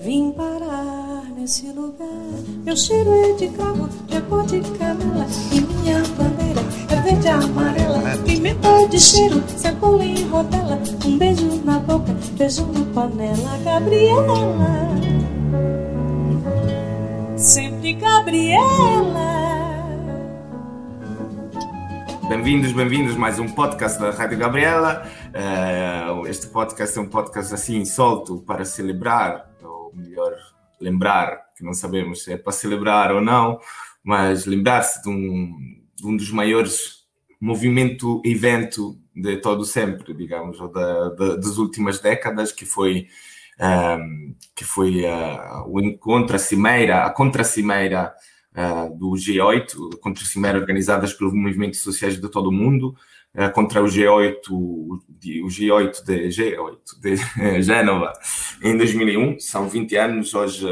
Vim parar nesse lugar. Meu cheiro é de cravo, de cor de canela. E minha bandeira é verde e amarela. Pimenta de cheiro, cebola e rodela. Um beijo na boca, beijo na panela. Gabriela. Sempre Gabriela. Bem-vindos, bem-vindos mais um podcast da Rádio Gabriela. Uh, este podcast é um podcast assim solto para celebrar, melhor, lembrar, que não sabemos se é para celebrar ou não, mas lembrar-se de um, de um dos maiores movimento evento de todo sempre, digamos, ou da, da, das últimas décadas, que foi um, que foi uh, o encontro, a cimeira, a contra-cimeira uh, do G8, contra cimeira organizadas pelos movimentos sociais de todo o mundo, contra o G8, o G8 de G8 de Génova em 2001, são 20 anos, hoje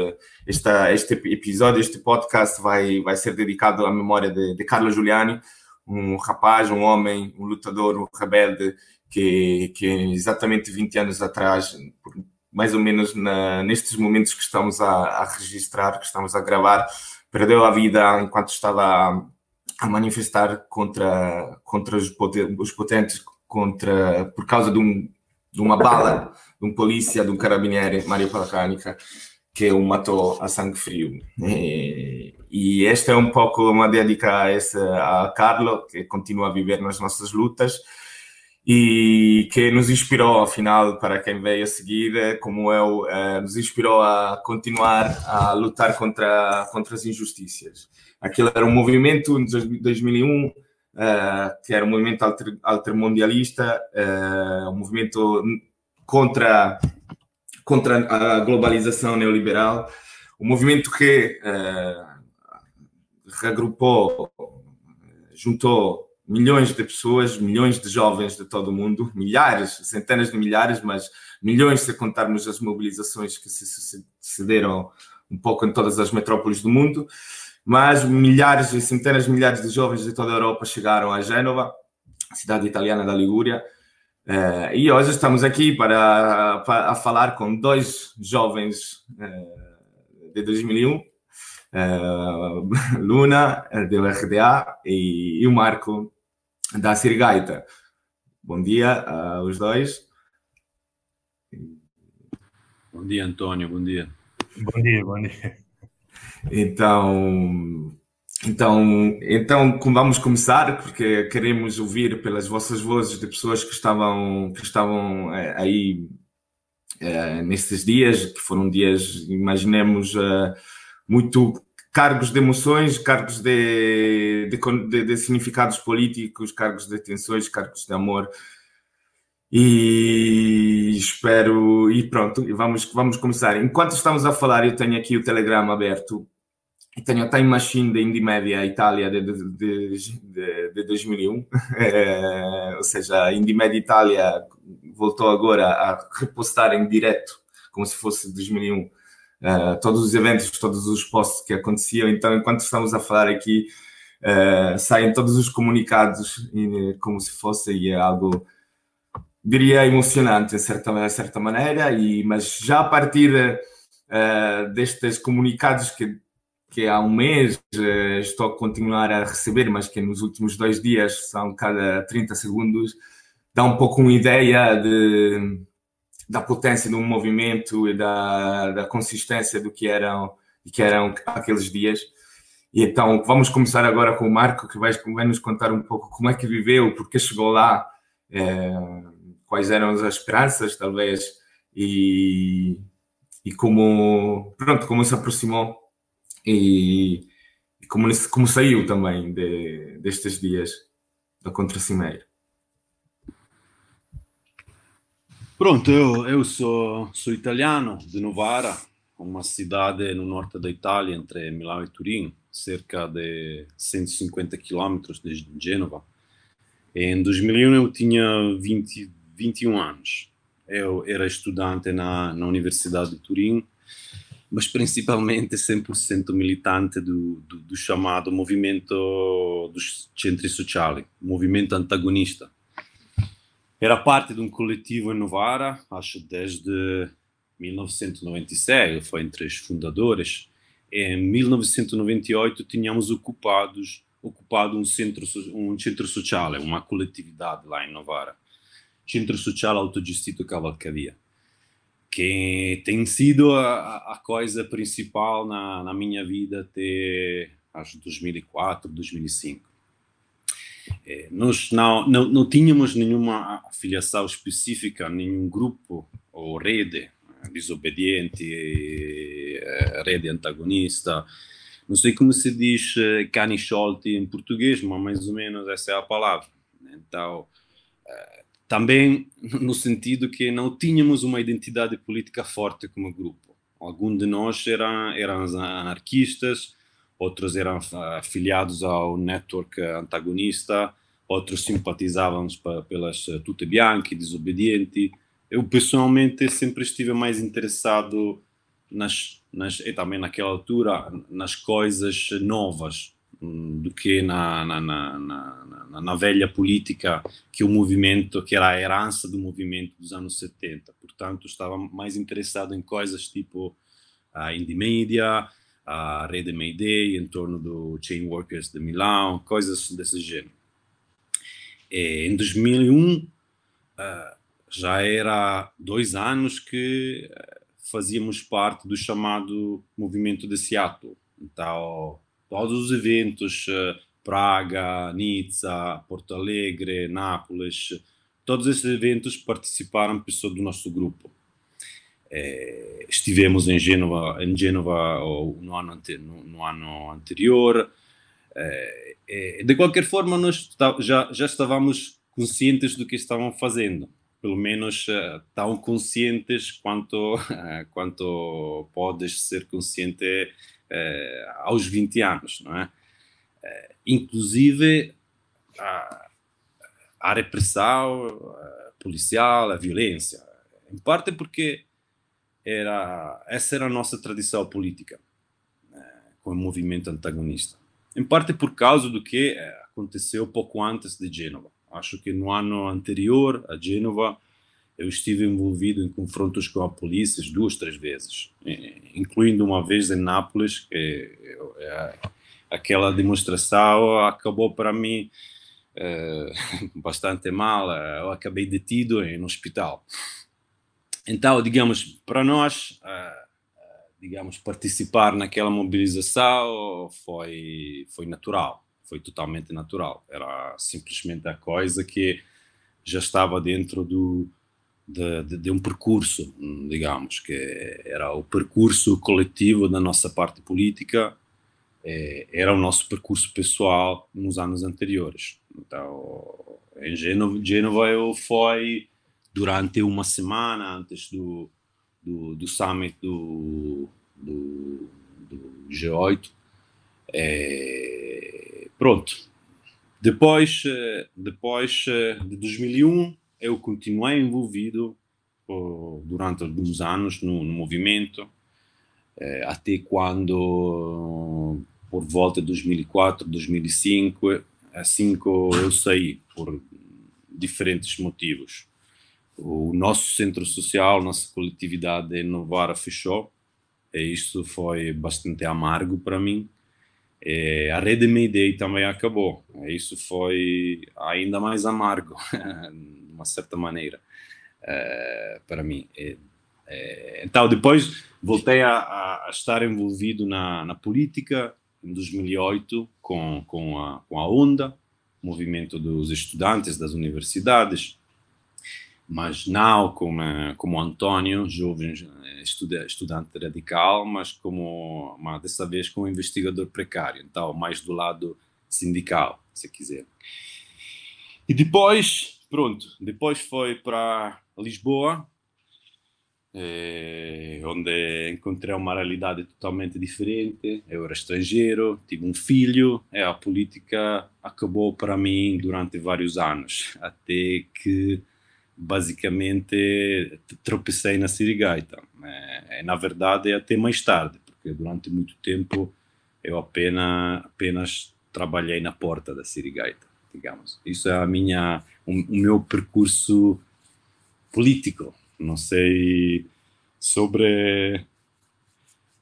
esta, este episódio, este podcast vai, vai ser dedicado à memória de, de Carlo Giuliani, um rapaz, um homem, um lutador, um rebelde, que, que exatamente 20 anos atrás, mais ou menos na, nestes momentos que estamos a, a, registrar, que estamos a gravar, perdeu a vida enquanto estava a, manifestar contra, contra os, potentes, contra, por causa de, um, de uma bala de um polícia, de um carabiniere, Mario Palacanica, que o matou a sangue frio. E, e esta é um pouco uma dedica a, esse, a Carlo, que continua a viver nas nossas lutas e que nos inspirou, afinal, para quem veio a seguir, eh, como eu, eh, nos inspirou a continuar a lutar contra, contra as injustiças. Aquilo era um movimento, em 2001, eh, que era um movimento alter, altermundialista, um movimento contra, contra a globalização neoliberal, um movimento que regrupou, juntou milhões de pessoas, milhões de jovens de todo o mundo, milhares, centenas de milhares, mas milhões se contarmos as mobilizações que se sucederam um pouco em todas as metrópoles do mundo, mas milhares e centenas de milhares de jovens de toda a Europa chegaram a Gênova, cidade italiana da Ligúria, eh, e hoje estamos aqui para, para falar com dois jovens eh, de 2001, eh, Luna, do RDA, e, e o Marco, da Sirigaita. Bom dia aos dois. Bom dia, Antônio, bom dia. Bom dia, bom dia. Então, então, então vamos começar, porque queremos ouvir pelas vossas vozes de pessoas que estavam, que estavam eh, aí é, nestes dias, que foram dias, imaginemos, é, muito cargos de emoções, cargos de, de, de, de, significados políticos, cargos de tensões, cargos de amor. E espero. E pronto, vamos, vamos começar. Enquanto estamos a falar, eu tenho aqui o Telegram aberto. E tenho a Time Machine da Indie Media Itália de, de, de, de 2001. É, ou seja, a Indie Media Itália voltou agora a repostar em direto, como se fosse 2001 uh, todos os eventos, todos os posts que aconteciam. Então, enquanto estamos a falar aqui, uh, saem todos os comunicados e, como se fosse e é algo, diria, emocionante, de certa, de certa maneira. E, mas já a partir uh, destes comunicados que que há um mês estou a continuar a receber, mas que nos últimos dois dias são cada 30 segundos, dá um pouco uma ideia de, da potência do movimento e da, da consistência do que eram que eram aqueles dias. E então vamos começar agora com o Marco, que vai, vai nos contar um pouco como é que viveu, porque chegou lá, é, quais eram as esperanças, talvez, e, e como, pronto, como se aproximou e, e como, como saiu também de, destes dias da Contra-Cimeira. Pronto, eu, eu sou, sou italiano, de Novara, uma cidade no norte da Itália, entre Milão e Turim, cerca de 150 quilômetros de Gênova. Em 2001 eu tinha 20, 21 anos. Eu era estudante na, na Universidade de Turim, mas principalmente 100% militante do, do, do chamado movimento dos centri sociali, movimento antagonista era parte de um coletivo em Novara, acho desde 1996, ele foi entre os fundadores. Em 1998 tínhamos ocupados ocupado um centro um centro social, uma coletividade lá em Novara. Centro Social Autogestito Cavalcaria, que tem sido a, a coisa principal na, na minha vida até acho 2004, 2005. É, nós não, não, não tínhamos nenhuma afiliação específica, nenhum grupo ou rede desobediente, eh, rede antagonista. Não sei como se diz eh, cani sciolti em português, mas mais ou menos essa é a palavra. Então, eh, também no sentido que não tínhamos uma identidade política forte como grupo. Alguns de nós eram, eram anarquistas, outros eram afiliados ao network antagonista, outros simpatizávamos pelas tute bianche, desobediente, eu pessoalmente sempre estive mais interessado nas, nas e também naquela altura nas coisas novas do que na, na, na, na, velha política que o movimento, que era a herança do movimento dos anos 70. Portanto, estava mais interessado em coisas tipo a Indie Media, a Rede Mayday, em torno do Chain Workers de Milão, coisas desse gênero. E, em 2001, uh, já era dois anos que eh, fazíamos parte do chamado movimento de Seattle. Então, todos os eventos, eh, Praga, Nizza, Porto Alegre, Nápoles, todos esses eventos participaram pessoas do nosso grupo. É, estivemos em Gênova, em Gênova no, ano, no, no ano anterior. É, é, de qualquer forma, nós já, já estávamos conscientes do que estavam fazendo pelo menos tão conscientes quanto, quanto podes ser consciente uh, aos 20 anos, não é? inclusive a, a repressão policial, a violência, em parte porque era essa era a nossa tradição política com o movimento antagonista, em parte por causa do que aconteceu pouco antes de Gênova Acho que no ano anterior, a Gênova, eu estive envolvido em confrontos com a polícia duas, três vezes, incluindo uma vez em Nápoles, que é, aquela demonstração acabou para mim é, bastante mal. Eu acabei detido em um hospital. Então, digamos, para nós, digamos, participar naquela mobilização foi, foi natural foi totalmente natural. Era simplesmente a coisa que já estava dentro do, de, de, de, um percurso, digamos, que era o percurso coletivo da nossa parte política, é, era o nosso percurso pessoal nos anos anteriores. Então, em Gênova, Gênova eu fui durante uma semana antes do, do, do summit do, do, do G8. É, Pronto. Depois, eh, depois eh, de 2001, eu continuei envolvido durante alguns anos no, no movimento, eh, até quando, por volta de 2004, 2005, assim que eu saí, por diferentes motivos. O nosso centro social, nossa coletividade em Novara fechou, e isso foi bastante amargo para mim é, a rede Mayday também acabou. Isso foi ainda mais amargo, uma certa maneira, é, para mim. É, então, depois voltei a, a, estar envolvido na, na, política em 2008 com, com, a, com a ONDA, movimento dos estudantes das universidades, mas não como, como António, jovem estudante radical, mas como mas dessa vez como investigador precário, então mais do lado sindical, se quiser. E depois, pronto, depois foi para Lisboa, eh, onde encontrei uma realidade totalmente diferente. Eu era estrangeiro, tive um filho, e a política acabou para mim durante vários anos, até que basicamente tropecei na sirigaita. É, na verdade, é até mais tarde, porque durante muito tempo eu apenas, apenas trabalhei na porta da sirigaita, digamos. Isso é a minha, o, o meu percurso político. Não sei sobre.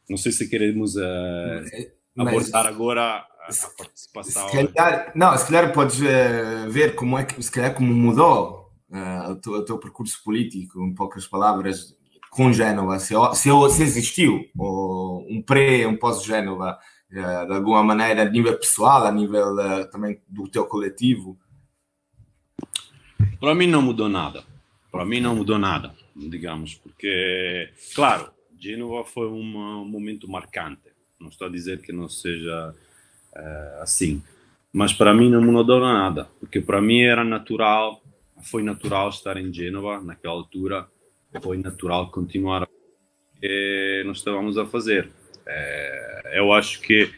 Não sei se queremos uh, abordar agora a, a participação. Se calhar, não, se calhar podes uh, ver como é que se calhar como mudou uh, o, teu, o, teu, percurso político, em poucas palavras, com Génova, se, se, se existiu ou um pré, um pós-Génova, de alguma maneira, a nível pessoal, a nível também do teu coletivo. Para mim não mudou nada. Para mim não mudou nada, digamos, porque, claro, Génova foi um, momento marcante. Não estou a dizer que não seja uh, assim, mas para mim não mudou nada, porque para mim era natural, foi natural estar em Génova naquela altura, foi natural continuar o que nós estávamos a fazer. Uh, eu acho que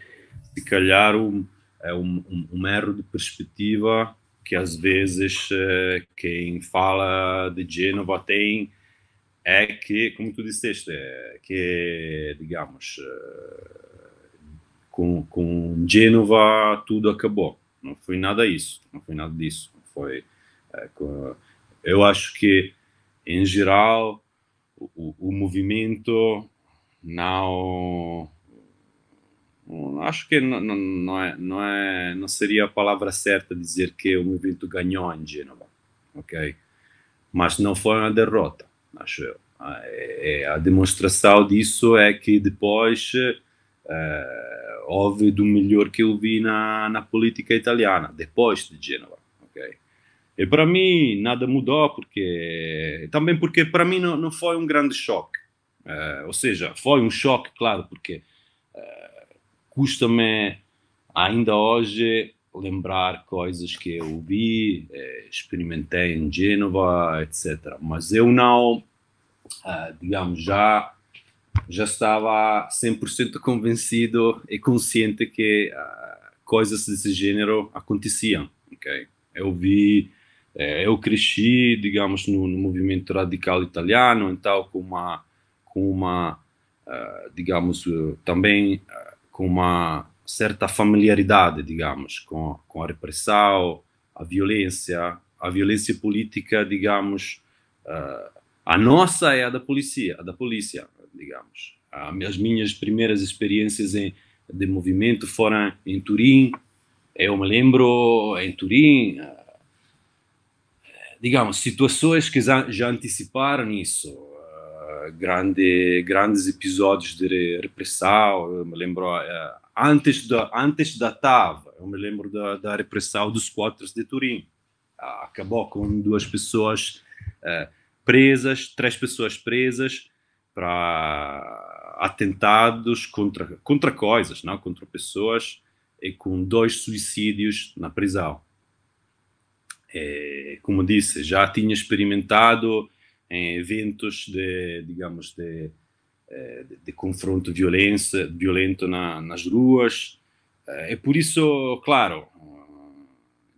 se calhar um, é um, um, um erro de perspectiva que às vezes uh, quem fala de Génova tem é que, como tu disseste, é que, digamos, uh, com, com Génova tudo acabou. Não foi nada isso, não foi nada disso. Foi, com, eu acho que, em geral, o, o movimento não acho que não, não, é, não, é, não seria a palavra certa dizer que o movimento ganhou em Gênova, ok? Mas não foi uma derrota, acho eu. A, é, a demonstração disso é que depois é, houve do melhor que eu vi na, na política italiana, depois de Gênova, ok? E para mim nada mudou, porque também porque para mim não, não foi um grande choque. É, ou seja, foi um choque, claro, porque custa-me ainda hoje lembrar coisas que eu vi, eh, experimentei em Gênova, etc. Mas eu não, digamos, já já estava 100% convencido e consciente que uh, coisas desse gênero aconteciam, ok? Eu vi, eu cresci, digamos, no, no, movimento radical italiano, então com uma, com uma, uh, digamos, uh, também com uma certa familiaridade, digamos, com, com a repressão, a violência, a violência política, digamos, uh, a nossa é a da polícia, a da polícia, digamos. As minhas primeiras experiências em, de movimento foram em Turim. Eu me lembro em Turim, digamos, situações que já anteciparam isso grande, grandes episódios de repressão. Eu me lembro uh, antes da antes da TAV, eu me lembro da, da repressão dos quatro de Turim. Uh, acabou com duas pessoas uh, presas, três pessoas presas para atentados contra contra coisas, não contra pessoas e com dois suicídios na prisão. É, como disse, já tinha experimentado em eventos de, digamos, de, eh, de, de confronto violência, violento na, nas ruas. É por isso, claro,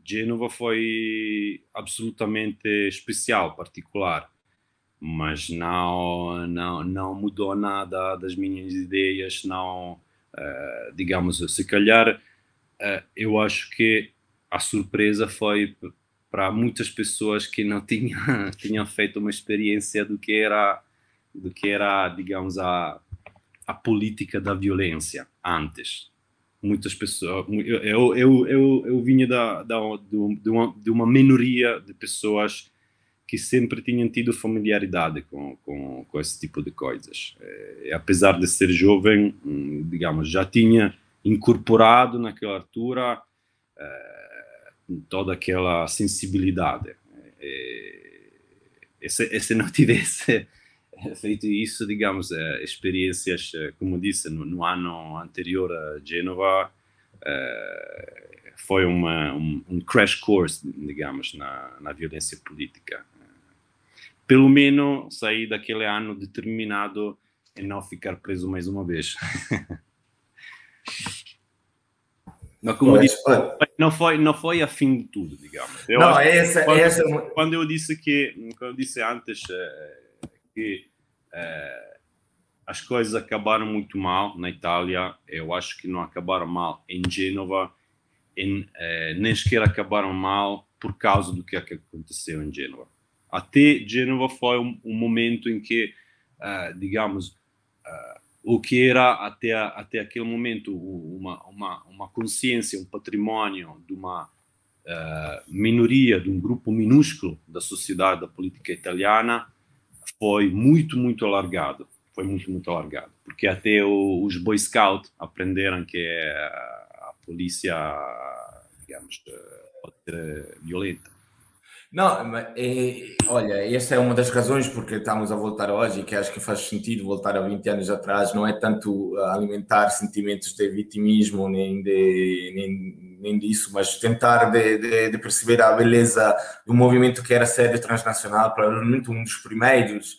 Gênova foi absolutamente especial, particular, mas não, não, não mudou nada das minhas ideias, não, digamos, se calhar, eu acho que a surpresa foi para muitas pessoas que não tinham, tinham feito uma experiência do que era, do que era digamos, a, a política da violência antes. Muitas pessoas. Eu, eu, eu, eu vinha da, da, de, uma, de uma minoria de pessoas que sempre tinham tido familiaridade com, com, com esse tipo de coisas. E, apesar de ser jovem, hum, digamos, já tinha incorporado naquela altura. Eh, toda aquela sensibilidade. E, e, se, e se, não tivesse feito isso, digamos, experiências, como disse, no, no ano anterior a Genova, foi uma, um, um, crash course, digamos, na, na violência política. Pelo menos sair daquele ano determinado em não ficar preso mais uma vez. Não, como pois, disse, não foi não foi a fim de tudo, digamos. Eu não, essa, quando, essa... quando eu disse que quando eu disse antes uh, que uh, as coisas acabaram muito mal na Itália, eu acho que não acabaram mal em Gênova, em, uh, nem sequer acabaram mal por causa do que aconteceu em Gênova. Até Gênova foi um, um momento em que digamos, o que era até, até aquele momento uma, uma, uma consciência, um patrimônio de uma uh, minoria, de um grupo minúsculo da sociedade da política italiana, foi muito, muito alargado. Foi muito, muito alargado. Porque até o, os Boy Scouts aprenderam que a polícia, digamos, pode ser violenta. Não, é, olha, essa é uma das razões porque estamos a voltar hoje e que acho que faz sentido voltar a 20 anos atrás. Não é tanto alimentar sentimentos de vitimismo nem, de, nem, nem disso, mas tentar de, de, de perceber a beleza do movimento que era sério transnacional, provavelmente um dos primeiros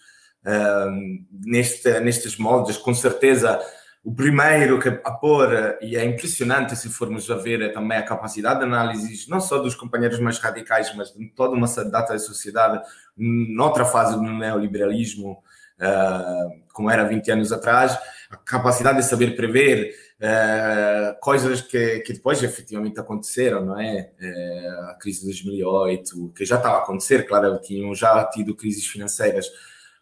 uh, neste, nestes moldes, com certeza o primeiro que a pôr, e é impressionante se formos a ver também a capacidade de análise, não só dos companheiros mais radicais, mas de toda uma data da sociedade, noutra fase do neoliberalismo, uh, como era 20 anos atrás, a capacidade de saber prever uh, coisas que, que depois efetivamente aconteceram, não é? Uh, a crise de 2008, que já estava a acontecer, claro, tinham já tido crises financeiras,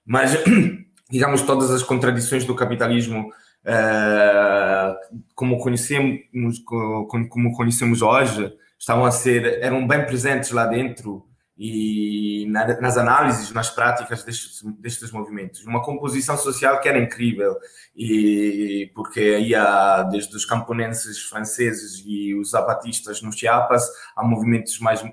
mas, digamos, todas as contradições do capitalismo uh, como conhecemos como conhecemos hoje estavam a ser eram bem presentes lá dentro e nas análises nas práticas destes, destes movimentos. Uma composição social que era incrível e porque ia desde os camponenses franceses e os zapatistas no Chiapas a movimentos mais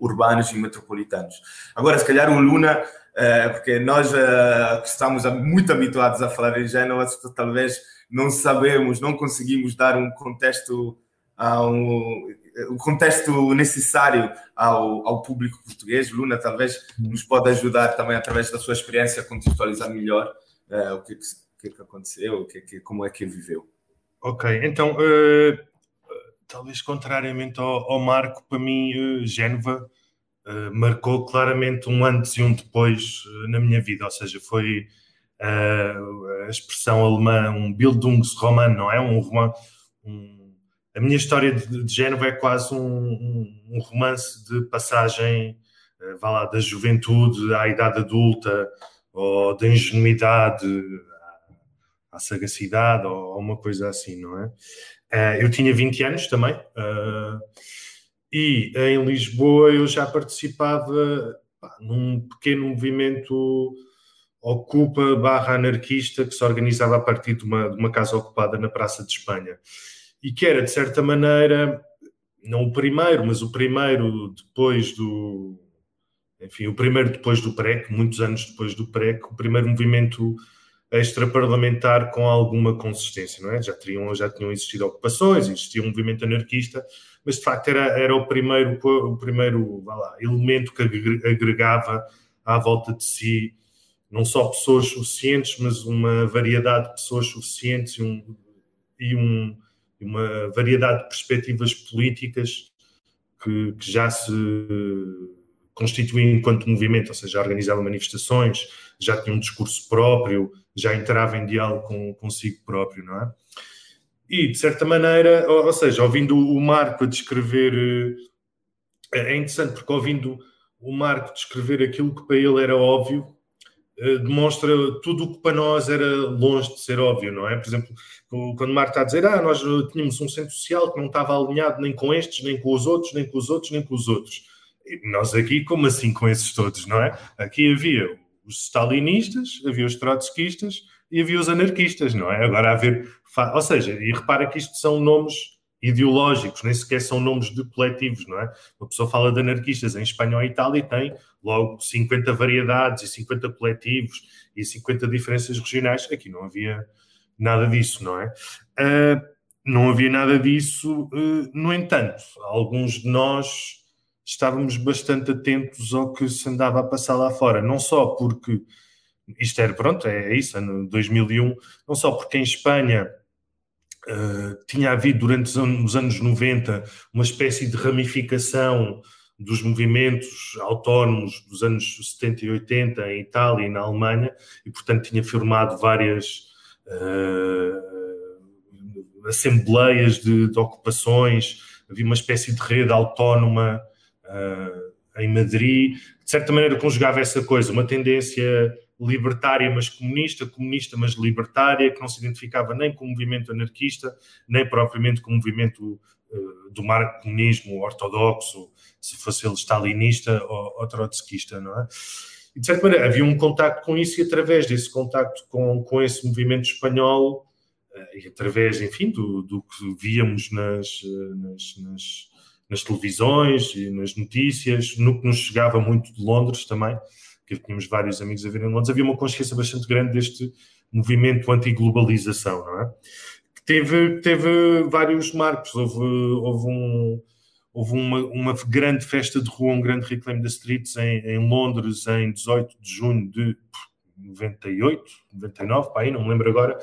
urbanos e metropolitanos. Agora se calhar o Luna uh, porque nós uh, que estamos muito habituados a falar em Génova talvez não sabemos, não conseguimos dar um contexto, um, um contexto necessário ao, ao público português. Luna talvez nos pode ajudar também através da sua experiência a contextualizar melhor uh, o que, que, que aconteceu, o que, que, como é que ele viveu. Ok, então uh, talvez contrariamente ao, ao, Marco, para mim uh, Génova marcou claramente um antes e um depois na minha vida, ou seja, foi a expressão alemã, um Bildungsroman, não é? Um romance. Um, a minha história de, de Génova é quase um, um, um romance de passagem, uh, vá lá, da juventude à idade adulta, ou da ingenuidade à, à sagacidade, ou, ou, uma coisa assim, não é? Uh, eu tinha 20 anos também, uh, e em Lisboa eu já participava num pequeno movimento ocupa barra anarquista que se organizava a partir de uma, de uma casa ocupada na Praça de Espanha e que era, de certa maneira, não o primeiro, mas o primeiro depois do. Enfim, o primeiro depois do PREC, muitos anos depois do PREC, o primeiro movimento extraparlamentar com alguma consistência, não é? Já, teriam, já tinham existido ocupações, existia um movimento anarquista, mas de facto era, era o primeiro, o primeiro lá, elemento que agregava à volta de si não só pessoas suficientes, mas uma variedade de pessoas suficientes e, um, e um, uma variedade de perspectivas políticas que, que, já se constituíam enquanto movimento, ou seja, já organizava manifestações, já tinha um discurso próprio, já entrava em diálogo com, consigo próprio, não é? E, de certa maneira, ou, ou seja, ouvindo o Marco a descrever, eh, é interessante porque ouvindo o Marco descrever aquilo que para ele era óbvio, demonstra tudo o que para nós era longe de ser óbvio, não é? Por exemplo, quando Marco está a dizer, ah, nós tínhamos um centro social que não estava alinhado nem com estes, nem com os outros, nem com os outros, nem com os outros. E nós aqui, como assim com esses todos, não é? Aqui havia os stalinistas, havia os trotskistas e havia os anarquistas, não é? Agora haver... Ou seja, e repara que isto são nomes ideológicos, nem sequer são nomes de coletivos, não é? Uma pessoa fala de anarquistas em Espanha ou Itália e tem logo 50 variedades e 50 coletivos e 50 diferenças regionais. Aqui não havia nada disso, não é? Uh, não havia nada disso, uh, no entanto, alguns de nós estávamos bastante atentos ao que se andava a passar lá fora, não só porque isto era, pronto, é isso, ano 2001, não só porque em Espanha Uh, tinha havido durante os anos 90 uma espécie de ramificação dos movimentos autónomos dos anos 70 e 80 em Itália e na Alemanha, e portanto tinha firmado várias uh, assembleias de, de, ocupações, havia uma espécie de rede autónoma uh, em Madrid, de certa maneira conjugava essa coisa, uma tendência libertária, mas comunista, comunista, mas libertária, que não se identificava nem com o movimento anarquista, nem propriamente com o movimento do comunismo ortodoxo, se fosse ele stalinista ou, ou trotskista, não é? E, de certa maneira, havia um contacto com isso e através desse contacto com, com esse movimento espanhol uh, e através, enfim, do, do que víamos nas, nas, nas nas televisões e nas notícias, no que nos chegava muito de Londres também, que tínhamos vários amigos a ver em Londres, havia uma consciência bastante grande deste movimento anti-globalização, não é? Teve, teve vários marcos, houve, houve, um, houve uma, uma grande festa de rua, um grande Reclaim the Streets em, em Londres em 18 de junho de 98, 99, pá, aí, não me lembro agora,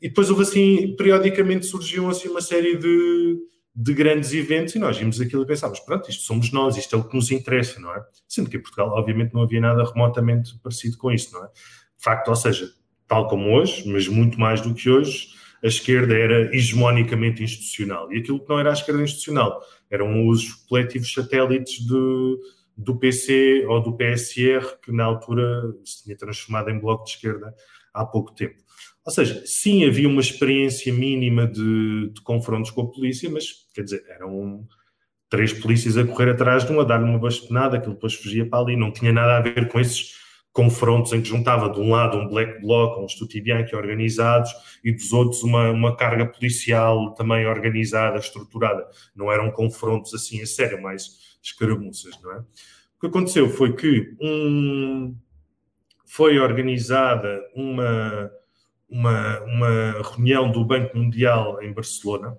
e depois houve assim, periodicamente surgiam assim uma série de de grandes eventos e nós vimos aquilo e pensávamos, pronto, isto somos nós, isto é o que nos interessa, não é? Sendo que em Portugal, obviamente, não havia nada remotamente parecido com isso, não é? De facto, ou seja, tal como hoje, mas muito mais do que hoje, a esquerda era hegemonicamente institucional. E aquilo que não era a esquerda institucional eram os coletivos satélites de, do PC ou do PSR, que na altura se tinha transformado em bloco de esquerda há pouco tempo. Ou seja, sim, havia uma experiência mínima de, de confrontos com a polícia, mas, quer dizer, eram três polícias a correr atrás de um, a dar-lhe uma bastonada, aquilo depois fugia para ali. Não tinha nada a ver com esses confrontos em que juntava de um lado um black bloc, uns Tutibianchi organizados e dos outros uma, uma carga policial também organizada, estruturada. Não eram confrontos assim a sério, mais escaramuças, não é? O que aconteceu foi que um, foi organizada uma uma, uma reunião do Banco Mundial em Barcelona,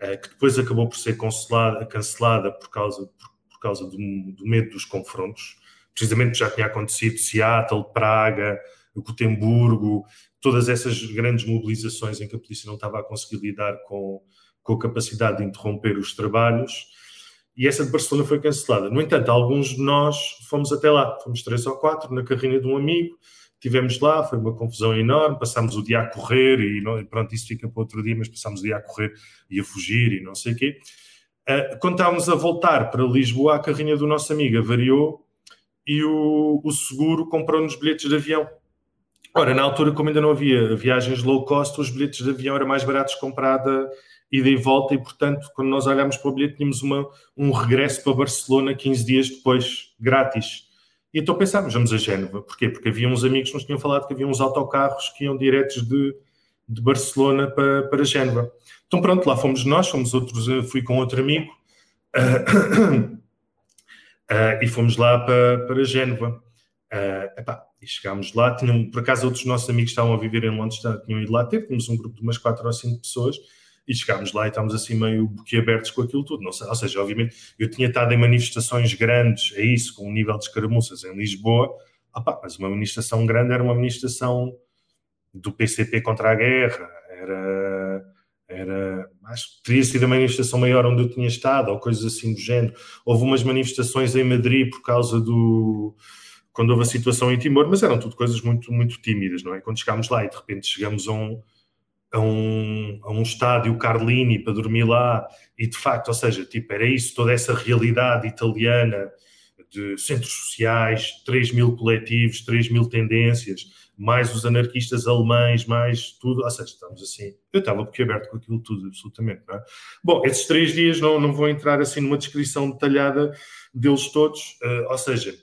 eh, que depois acabou por ser cancelada por causa, por, por causa do, do, medo dos confrontos. Precisamente já tinha acontecido Seattle, Praga, Gotemburgo, todas essas grandes mobilizações em que a polícia não estava a conseguir lidar com, com a capacidade de interromper os trabalhos. E essa de Barcelona foi cancelada. No entanto, alguns de nós fomos até lá, fomos três ou quatro, na carrinha de um amigo, Tivemos lá, foi uma confusão enorme, passámos o dia a correr e não, pronto, isso fica para outro dia, mas passámos o dia a correr e a fugir e não sei o quê. Uh, quando estávamos a voltar para Lisboa, a carrinha do nosso amigo variou e o, o seguro comprou-nos bilhetes de avião. Ora, na altura, como ainda não havia viagens low cost, os bilhetes de avião eram mais baratos comprada ida e volta, e portanto, quando nós olhámos para o bilhete, tínhamos uma, um regresso para Barcelona 15 dias depois, grátis. E então pensámos, vamos a Génova. Porquê? Porque havia uns amigos que nos tinham falado que havia uns autocarros que iam diretos de, de Barcelona para, para Génova. Então pronto, lá fomos nós, fomos outros, eh, fui com outro amigo uh, uh, e fomos lá para, para Génova. Uh, epá, e chegámos lá, tinham, por acaso outros nossos amigos estavam a viver em Londres, tinham ido lá ter, tínhamos um grupo de umas quatro ou cinco pessoas e chegámos lá e estávamos assim meio boquiabertos com aquilo tudo. Não ou seja, obviamente, eu tinha estado em manifestações grandes, é isso, com um nível de escaramuças em Lisboa, opa, mas uma manifestação grande era uma manifestação do PCP contra a guerra, era, era acho que teria sido a manifestação maior onde eu tinha estado, ou coisas assim do género. Houve umas manifestações em Madrid por causa do quando houve a situação em Timor, mas eram tudo coisas muito, muito tímidas, não é? Quando chegámos lá e de repente chegamos a um, a um, a um estádio Carlini para dormir lá e de facto, ou seja, tipo, era isso, toda essa realidade italiana de centros sociais, 3 mil coletivos, 3 mil tendências, mais os anarquistas alemães, mais tudo, ou seja, estamos assim, eu estava porque aberto com aquilo tudo, absolutamente, é? Bom, esses três dias não, não vou entrar assim numa descrição detalhada deles todos, uh, ou seja,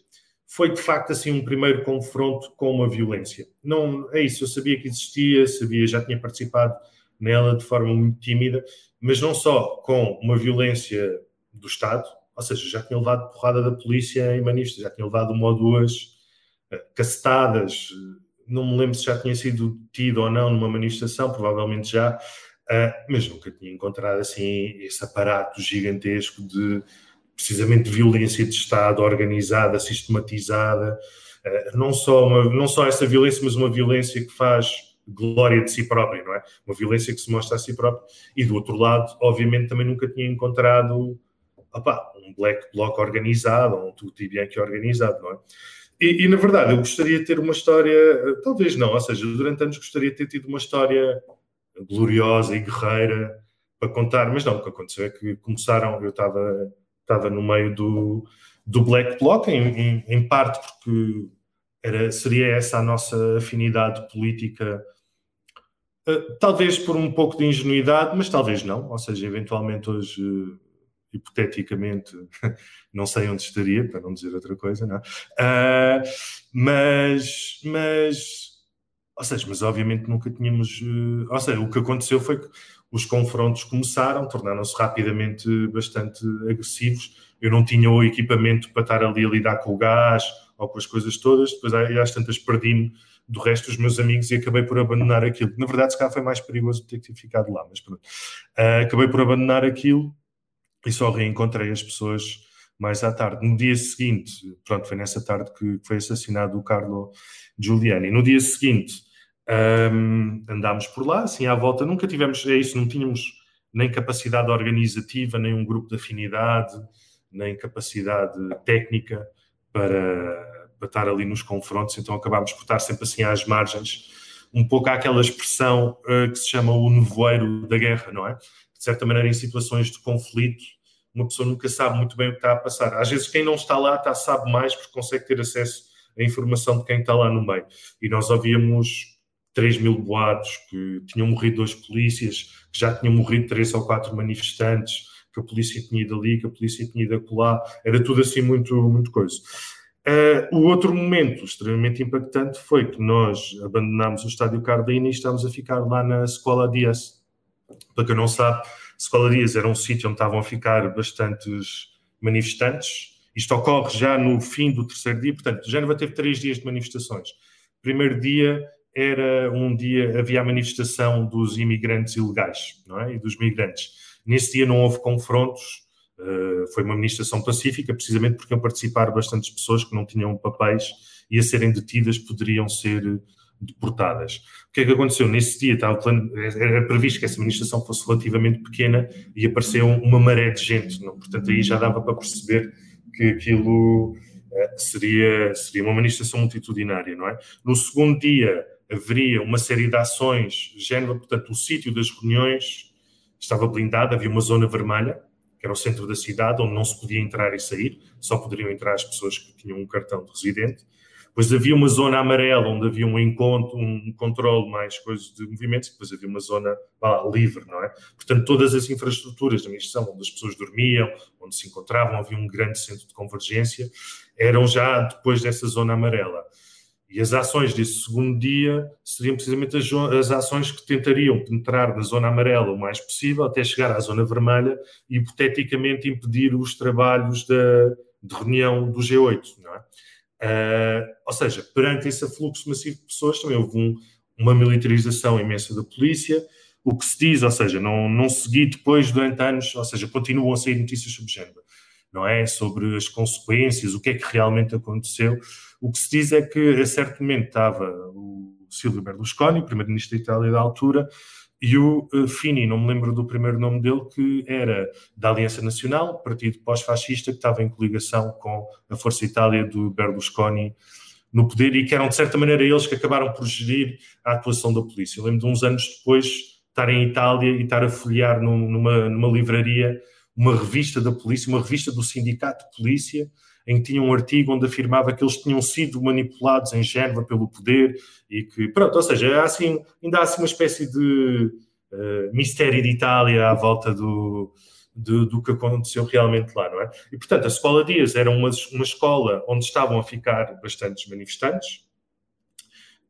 foi de facto assim um primeiro confronto com uma violência. Não é isso, eu sabia que existia, sabia, já tinha participado nela de forma muito tímida, mas não só com uma violência do Estado, ou seja, já tinha levado porrada da polícia em manifestações, já tinha levado uma ou duas uh, cacetadas, não me lembro se já tinha sido tido ou não numa manifestação, provavelmente já, uh, mas nunca tinha encontrado assim esse aparato gigantesco de precisamente violência de Estado organizada, sistematizada, eh, não só, uma, não só essa violência, mas uma violência que faz glória de si própria, não é? Uma violência que se mostra a si própria. E do outro lado, obviamente, também nunca tinha encontrado opa, um black bloc organizado, um tutti bianchi organizado, não é? E, e, na verdade, eu gostaria de ter uma história, eh, talvez não, ou seja, durante anos gostaria de ter tido uma história gloriosa e guerreira para contar, mas não, o que aconteceu é que começaram, eu estava estava no meio do, do Black Bloc, em, em, em, parte porque era, seria essa a nossa afinidade política, uh, talvez por um pouco de ingenuidade, mas talvez não, ou seja, eventualmente hoje, hipoteticamente, não sei onde estaria, para não dizer outra coisa, não é? mas, mas, ou seja, mas obviamente nunca tínhamos, ou seja, o que aconteceu foi que os confrontos começaram, tornaram-se rapidamente bastante agressivos. Eu não tinha o equipamento para estar ali a lidar com o gás ou com as coisas todas. Depois, às tantas, perdi-me do resto dos meus amigos e acabei por abandonar aquilo. Na verdade, se calhar foi mais perigoso ter ficado lá, mas pronto. Uh, acabei por abandonar aquilo e só reencontrei as pessoas mais à tarde. No dia seguinte, pronto, foi nessa tarde que foi assassinado o Carlo Giuliani. No dia seguinte, um, andámos por lá, assim à volta, nunca tivemos, é isso, não tínhamos nem capacidade organizativa, nem um grupo de afinidade, nem capacidade técnica para, para estar ali nos confrontos, então acabámos por estar sempre assim às margens, um pouco àquela expressão uh, que se chama o nevoeiro da guerra, não é? Certa maneira, em situações de conflito, uma pessoa nunca sabe muito bem o que está a passar. Às vezes, quem não está lá está, sabe mais porque consegue ter acesso à informação de quem está lá no meio. E nós ouvíamos 3 mil boatos, que tinham morrido dois polícias, que já tinham morrido três ou quatro manifestantes, que a polícia tinha ido ali, que a polícia tinha ido acolá, era tudo assim muito, muito coisa. Uh, o outro momento extremamente impactante foi que nós abandonámos o estádio Cardini e estávamos a ficar lá na Escola Dias. Para quem não sabe, Escola Dias era um sítio onde estavam a ficar bastantes manifestantes. Isto ocorre já no fim do terceiro dia, portanto, Génova teve três dias de manifestações. Primeiro dia era um dia, havia a manifestação dos imigrantes ilegais não é? e dos migrantes. Nesse dia não houve confrontos, uh, foi uma manifestação pacífica, precisamente porque iam participar bastantes pessoas que não tinham papéis e a serem detidas poderiam ser deportadas. O que é que aconteceu? Nesse dia estava plano, era previsto que essa manifestação fosse relativamente pequena e apareceu uma maré de gente, não? portanto aí já dava para perceber que aquilo uh, seria, seria uma manifestação multitudinária, não é? No segundo dia haveria uma série de ações, género, portanto, o sítio das reuniões estava blindado, havia uma zona vermelha, que era o centro da cidade, onde não se podia entrar e sair, só poderiam entrar as pessoas que tinham um cartão de residente. Depois havia uma zona amarela, onde havia um encontro, um controle mais coisas de movimentos, depois havia uma zona livre, não é? Portanto, todas as infraestruturas da administração, onde as pessoas dormiam, onde se encontravam, havia um grande centro de convergência, eram já depois dessa zona amarela. E as ações desse segundo dia seriam precisamente as, as, ações que tentariam penetrar na zona amarela o mais possível, até chegar à zona vermelha e, hipoteticamente, impedir os trabalhos da, de reunião do G8. Não é? Uh, ou seja, perante esse fluxo massivo de pessoas, também houve um, uma militarização imensa da polícia. O que se diz, ou seja, não, não segui depois durante anos, ou seja, continuam a sair notícias sobre género, não é? Sobre as consequências, o que é que realmente aconteceu o que se diz é que a certo momento estava o Silvio Berlusconi, primeiro-ministro da Itália da altura, e o uh, Fini, não me lembro do primeiro nome dele, que era da Aliança Nacional, partido pós-fascista, que estava em coligação com a Força Itália do Berlusconi no poder e que eram, de certa maneira, eles que acabaram por gerir a atuação da polícia. Eu lembro de uns anos depois estar em Itália e estar a folhear numa, numa livraria uma revista da polícia, uma revista do Sindicato de Polícia, em que tinha um artigo onde afirmava que eles tinham sido manipulados em Génova pelo poder e que, pronto, ou seja, há assim, ainda há assim uma espécie de uh, mistério de Itália à volta do, do, que aconteceu realmente lá, não é? E, portanto, a Escola Dias era uma, uma escola onde estavam a ficar bastantes manifestantes,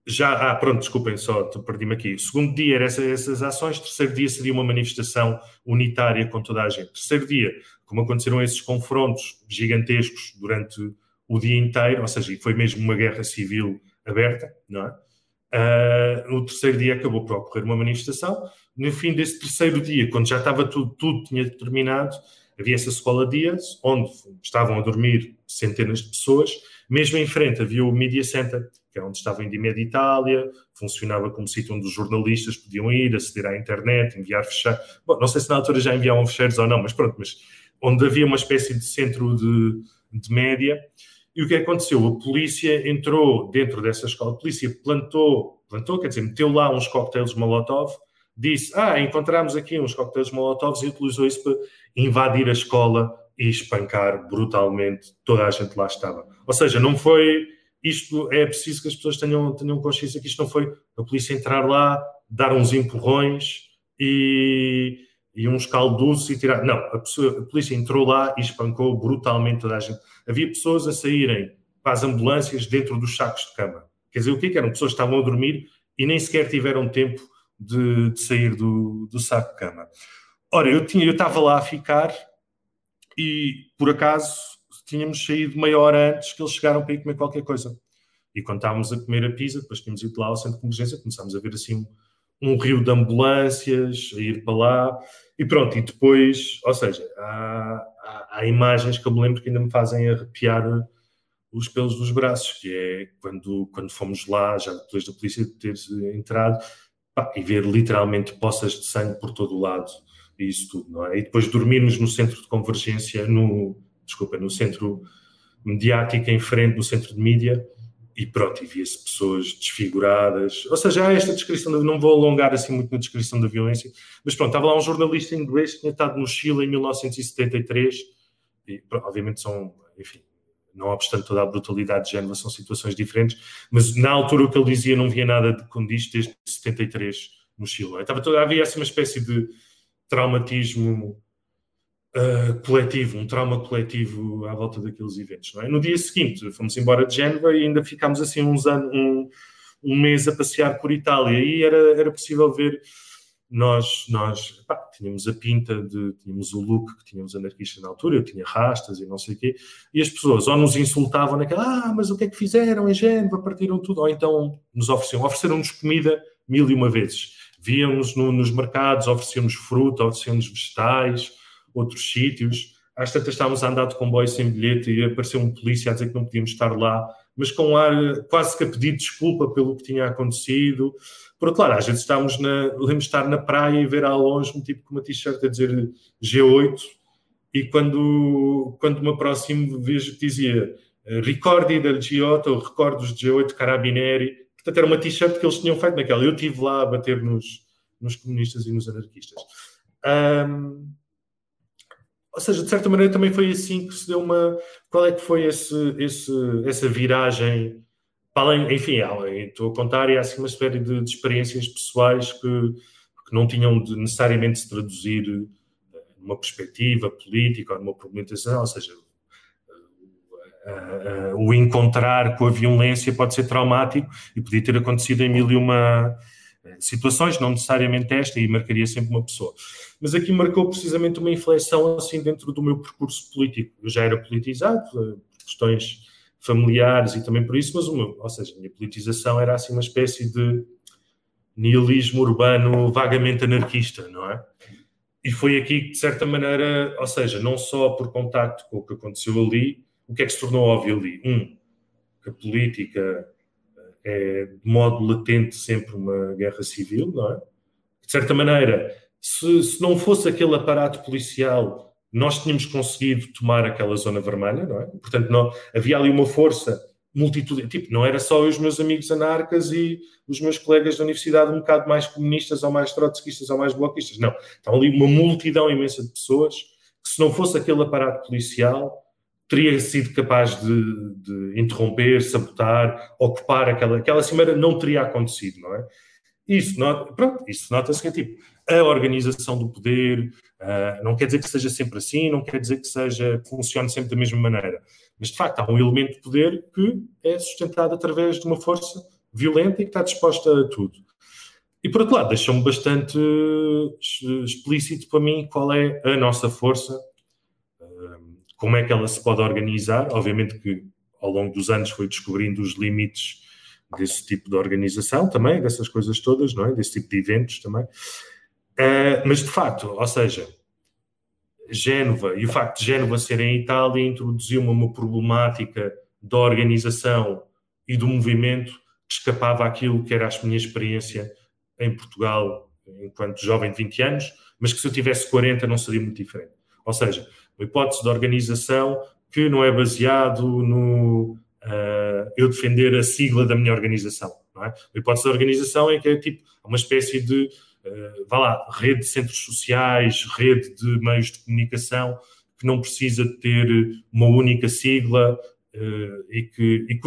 já, ah, pronto, desculpem só, perdi-me aqui. O segundo dia era essa, essas ações, terceiro dia seria uma manifestação unitária com toda a gente. Terceiro dia, como aconteceram esses confrontos gigantescos durante o dia inteiro, ou seja, foi mesmo uma guerra civil aberta, não é? Uh, no terceiro dia acabou por ocorrer uma manifestação. No fim desse terceiro dia, quando já estava tudo, tudo tinha terminado, havia essa escola Dias, onde estavam a dormir centenas de pessoas. Mesmo em frente havia o Media Center, que é onde estava a Indymed Itália, funcionava como sítio onde os jornalistas podiam ir, aceder à internet, enviar fecheiros. Bom, não sei se na altura já enviavam fecheiros ou não, mas pronto, mas onde havia uma espécie de centro de, de média. E o que aconteceu? A polícia entrou dentro dessa escola, a polícia plantou, plantou, quer dizer, meteu lá uns coquetéis Molotov, disse, ah, encontramos aqui uns coquetéis Molotov e utilizou isso para invadir a escola e espancar brutalmente toda a gente lá estava. Ou seja, não foi isto é preciso que as pessoas tenham, tenham consciência que isto não foi a polícia entrar lá, dar uns empurrões e, e uns calduços e tirar. Não, a, pessoa, a, polícia entrou lá e espancou brutalmente toda a gente. Havia pessoas a saírem para as ambulâncias dentro dos sacos de cama. Quer dizer, o que, é que eram? Pessoas que estavam a dormir e nem sequer tiveram tempo de, de sair do, do saco de cama. Ora, eu, tinha, eu estava lá a ficar e, por acaso, tínhamos saído meia hora antes que eles chegaram para ir comer qualquer coisa. E quando estávamos a comer a pizza, depois tínhamos ido lá ao centro de convergência, começámos a ver assim um, rio de ambulâncias, a ir para lá, e pronto, e depois, ou seja, há, há, há, imagens que eu me lembro que ainda me fazem arrepiar os pelos dos braços, que é quando, quando fomos lá, já depois da polícia ter entrado, pá, e ver literalmente poças de sangue por todo o lado, e isso tudo, não é? E depois dormirmos no centro de convergência, no, desculpa, no centro mediático em frente, no centro de mídia, e pronto, e via-se pessoas desfiguradas. Ou seja, há esta descrição, de, não vou alongar assim muito na descrição da violência, mas pronto, estava lá um jornalista inglês que tinha estado no Chile em 1973, e obviamente são, enfim, não obstante toda a brutalidade de género, são situações diferentes, mas na altura o que ele dizia não via nada de condiz desde 73 no Chile. Estava toda, havia assim uma espécie de traumatismo uh, coletivo, um trauma coletivo à volta daqueles eventos. É? No dia seguinte, fomos embora de Génova e ainda ficámos assim uns anos, um, um mês a passear por Itália e era, era possível ver nós, nós pá, tínhamos a pinta de, tínhamos o look que tínhamos anarquistas na altura, eu tinha rastas e não sei o quê, e as pessoas ou nos insultavam naquela, ah, mas o que é que fizeram em Génova, partiram tudo, ou então nos ofereciam, ofereceram-nos comida mil e uma vezes, víamos no, nos mercados, ofereciam-nos fruta, ofereciam-nos vegetais, outros sítios. Às tantas estávamos a andar de comboio sem bilhete e apareceu um polícia a dizer que não podíamos estar lá, mas com ar quase que a pedir desculpa pelo que tinha acontecido. Por outro lado, às vezes estávamos na. Lembro estar na praia e ver ao longe um tipo com uma t-shirt a dizer G8, e quando, quando me aproximo vejo que dizia Ricordi del G8, ou Recordos de G8 Carabinieri. Portanto, era uma t-shirt que eles tinham feito naquela. Eu estive lá a bater nos, nos comunistas e nos anarquistas. Um, ou seja, de certa maneira também foi assim que se deu uma. Qual é que foi esse, esse, essa viragem? Além, enfim, estou a contar e há assim uma série de, de experiências pessoais que, que não tinham de necessariamente se traduzir eh, numa perspectiva política ou numa problematização, ou seja, uh, uh, o encontrar com a violência pode ser traumático e podia ter acontecido em mil e uma situações, não necessariamente esta, e marcaria sempre uma pessoa. Mas aqui marcou precisamente uma inflexão assim dentro do meu percurso político. Eu já era politizado, por questões familiares e também por isso, mas meu, ou seja, a minha politização era assim uma espécie de nihilismo urbano vagamente anarquista, não é? E foi aqui que, de certa maneira, ou seja, não só por contacto com o que aconteceu ali, o que é que se tornou óbvio ali? Um, que a política é de modo latente sempre uma guerra civil, não é? De certa maneira, se, se não fosse aquele aparato policial, nós tínhamos conseguido tomar aquela zona vermelha, não é? Portanto, não, havia ali uma força multitude, tipo, não era só os meus amigos anarcas e os meus colegas da universidade um bocado mais comunistas ou mais trotskistas ou mais bloquistas, não. Estava ali uma multidão imensa de pessoas que se não fosse aquele aparato policial, teria sido capaz de, de, interromper, sabotar, ocupar aquela, aquela cimeira, não teria acontecido, não é? Isso, not, pronto, isso nota-se que é tipo, a organização do poder, uh, não quer dizer que seja sempre assim, não quer dizer que seja, funcione sempre da mesma maneira, mas de facto há um elemento de poder que é sustentado através de uma força violenta e que está disposta a tudo. E por outro lado, deixou-me bastante explícito para mim qual é a nossa força como é que ela se pode organizar. Obviamente que ao longo dos anos foi descobrindo os limites desse tipo de organização também, dessas coisas todas, não é? Desse tipo de eventos também. Uh, mas de facto, ou seja, Génova e o facto de Génova ser em Itália introduziu-me uma problemática da organização e do movimento que escapava àquilo que era a minha experiência em Portugal enquanto jovem de 20 anos, mas que se eu tivesse 40 não seria muito diferente. Ou seja, uma hipótese de organização que não é baseado no uh, eu defender a sigla da minha organização. Não é? Uma hipótese de organização é que é tipo uma espécie de, uh, vá lá, rede de centros sociais, rede de meios de comunicação, que não precisa ter uma única sigla e, que, e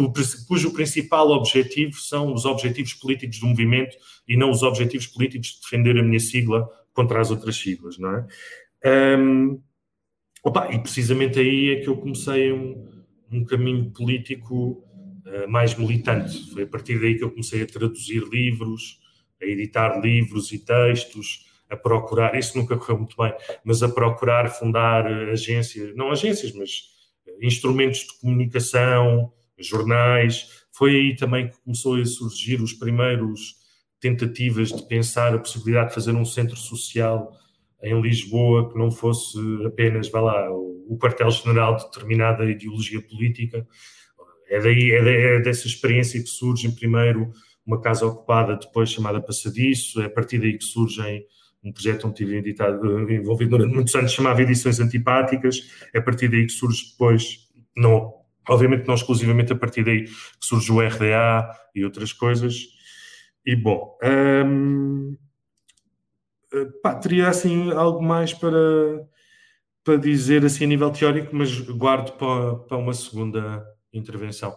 cujo principal objetivo são os objetivos políticos do movimento e não os objetivos políticos de defender a minha sigla contra as outras siglas, não é? Um, opa, e precisamente aí é que eu comecei um, um caminho político uh, mais militante. Foi a partir daí que eu comecei a traduzir livros, a editar livros e textos, a procurar, isso nunca correu muito bem, mas a procurar fundar agências, não agências, mas instrumentos de comunicação, jornais. Foi aí também que começou a surgir os primeiros tentativas de pensar a possibilidade de fazer um centro social em Lisboa que não fosse apenas, vá lá, o quartel-general de determinada ideologia política. É daí, é, é dessa experiência que surge, primeiro, uma casa ocupada, depois chamada Passadiço, é a partir daí que surgem um projeto onde tive editado, envolvido durante muitos anos, chamava Edições Antipáticas, é a partir daí que surge depois, não, obviamente não exclusivamente a partir daí que surge o RDA e outras coisas. E bom, hum, pá, teria assim algo mais para, para dizer assim a nível teórico, mas guardo para, para uma segunda intervenção.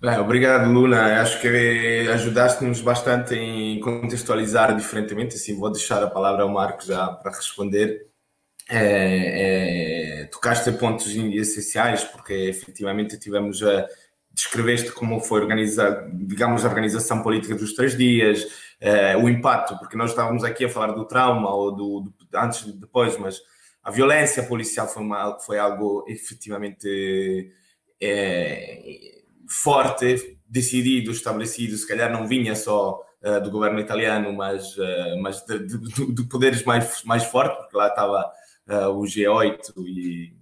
Bem, obrigado, Luna. Acho que ajudaste-nos bastante em contextualizar diferentemente. Assim, vou deixar a palavra ao Marco já para responder. É, é, tocaste pontos essenciais, porque efetivamente tivemos a. Descreveste como foi organizada, digamos, a organização política dos três dias, é, o impacto, porque nós estávamos aqui a falar do trauma, ou do, do antes e depois, mas a violência policial foi, uma, foi algo efetivamente é, forte, decidido, estabelecido, se calhar não vinha só uh, do governo italiano, mas, mas de, de, de, poderes mais, mais fortes, porque lá estava o G8 e,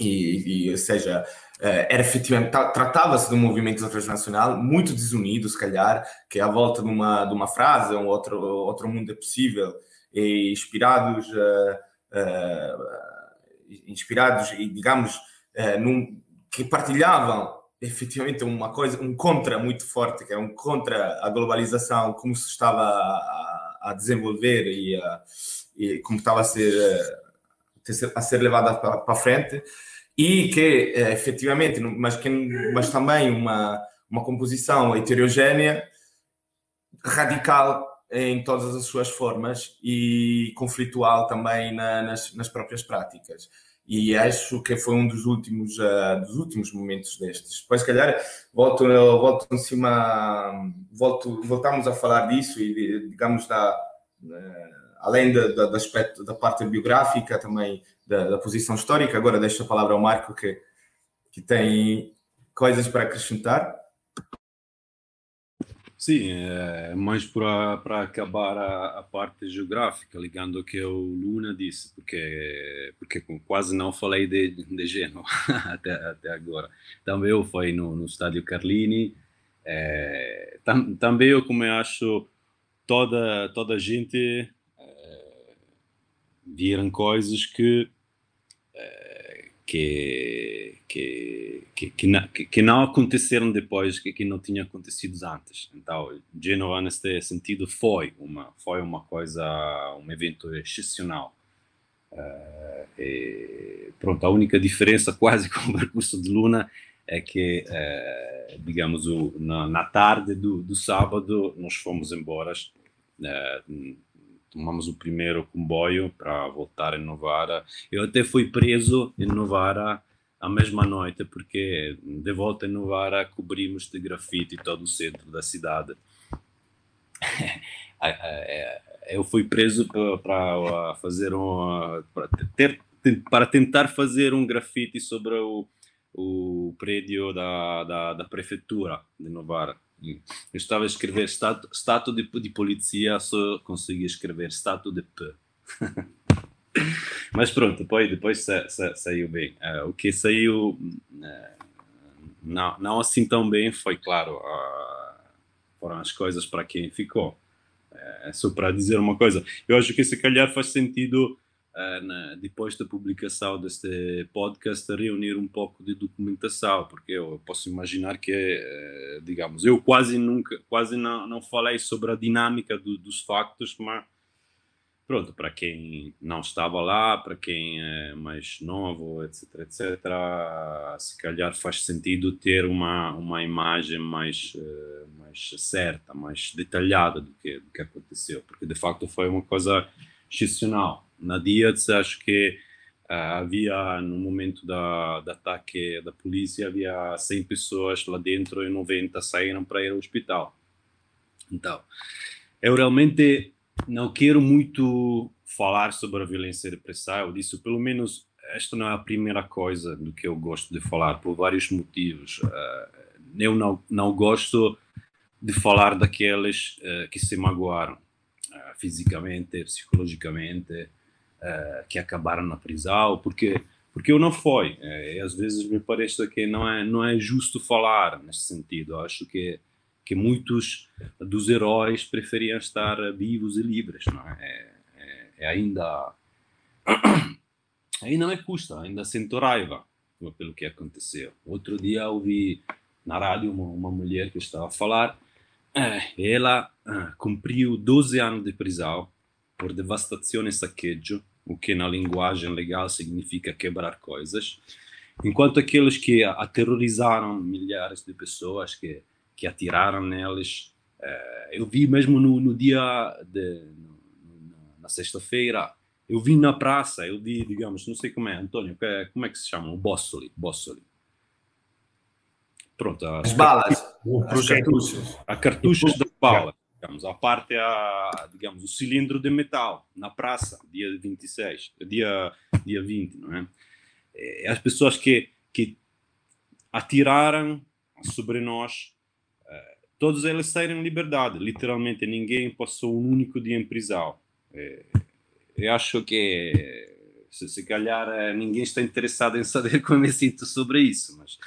e, e ou seja, era efetivamente, tratava-se de um movimento transnacional muito desunido, se calhar, que é à volta de uma, de uma frase, um outro, outro mundo é possível, e inspirados, inspirados e, digamos, num, que partilhavam efetivamente uma coisa, um contra muito forte, que é um contra a globalização, como se estava a, a desenvolver e, a, e, como estava a ser, a ser levada para, frente, e que eh, efetivamente, mas, que, mas também uma, uma composição heterogênea, radical em todas as suas formas e conflitual também na, nas, nas próprias práticas e acho que foi um dos últimos, uh, dos últimos momentos destes. Depois, se calhar, volto, volto em cima, volto, voltamos a falar disso e, digamos, da, uh, além da, da, do aspecto da parte biográfica, também da, da, posição histórica. Agora deixo a palavra ao Marco, que, que tem coisas para acrescentar. Sim, é, mais para acabar a, a, parte geográfica, ligando ao que o Luna disse, porque, porque quase não falei de, de Genoa até, até agora. Também eu fui no, no estádio Carlini, é, tam, também eu como eu acho toda toda gente viram coisas que que, que, que, que, que não aconteceram depois, que, que não tinham acontecido antes. Então, Genova, nesse sentido, foi uma, foi uma coisa, um evento excepcional. Uh, e, pronto, a única diferença quase com o percurso de Luna é que, uh, digamos, o, na, na, tarde do, do sábado, nós fomos embora, uh, tomamos o primeiro comboio para voltar em Novara. Eu até fui preso em Novara a mesma noite, porque de volta em Novara cobrimos de grafite todo o centro da cidade. É, eu fui preso para fazer um para, ter, para tentar fazer um grafite sobre o, o prédio da, da, da prefeitura de Novara. Eu estava a escrever status de, de polícia, só conseguia escrever status de P. Mas pronto, depois, depois sa, sa, saiu bem. Uh, o que saiu uh, não, não assim tão bem foi, claro, uh, foram as coisas para quem ficou. Só para dizer uma coisa. Eu acho que se calhar faz sentido depois da publicação deste podcast, reunir um pouco de documentação, porque eu posso imaginar que, uh, digamos, eu quase nunca, quase não, não falei sobre a dinâmica do, dos factos, mas pronto, para quem não estava lá, para quem é mais novo, etc, etc, se calhar faz sentido ter uma, uma imagem mais, uh, mais certa, mais detalhada do que, do que aconteceu, porque de facto foi uma coisa excepcional. Na Diaz, acho que uh, havia, no momento da, do ataque da polícia, havia 100 pessoas lá dentro e 90 saíram para ir ao hospital. Então, eu realmente não quero muito falar sobre a violência repressal, disso pelo menos esta não é a primeira coisa do que eu gosto de falar, por vários motivos. Uh, eu não, não gosto de falar daqueles uh, que se magoaram fisicamente, psicologicamente, que acabaram na prisão, porque porque eu não foi. e às vezes me parece que não é não é justo falar nesse sentido. Eu acho que que muitos dos heróis preferiam estar vivos e livres, não é? é, é, é ainda ainda me custa, ainda sinto raiva pelo que aconteceu. Outro dia ouvi na rádio uma, uma mulher que estava a falar, é, ela cumpriu 12 anos de prisão por devastação e saquejo, o que na linguagem legal significa quebrar coisas, enquanto aqueles que aterrorizaram milhares de pessoas, que que atiraram neles. Uh, eu vi mesmo no, no dia de, na sexta-feira, eu vi na praça, eu vi, digamos, não sei como é, Antônio, é, como é que se chama? O Bossoli. Bossoli. Pronto. As, as balas. As cartuchos. A cartuchos da bala. Digamos, a parte, a, digamos, o cilindro de metal na praça, dia 26, dia, dia 20, não é? é as pessoas que, que atiraram sobre nós todos eles saíram em liberdade. Literalmente, ninguém passou um único dia em prisão. É, eu acho que, se, se calhar, é, ninguém está interessado em saber como me sinto sobre isso, mas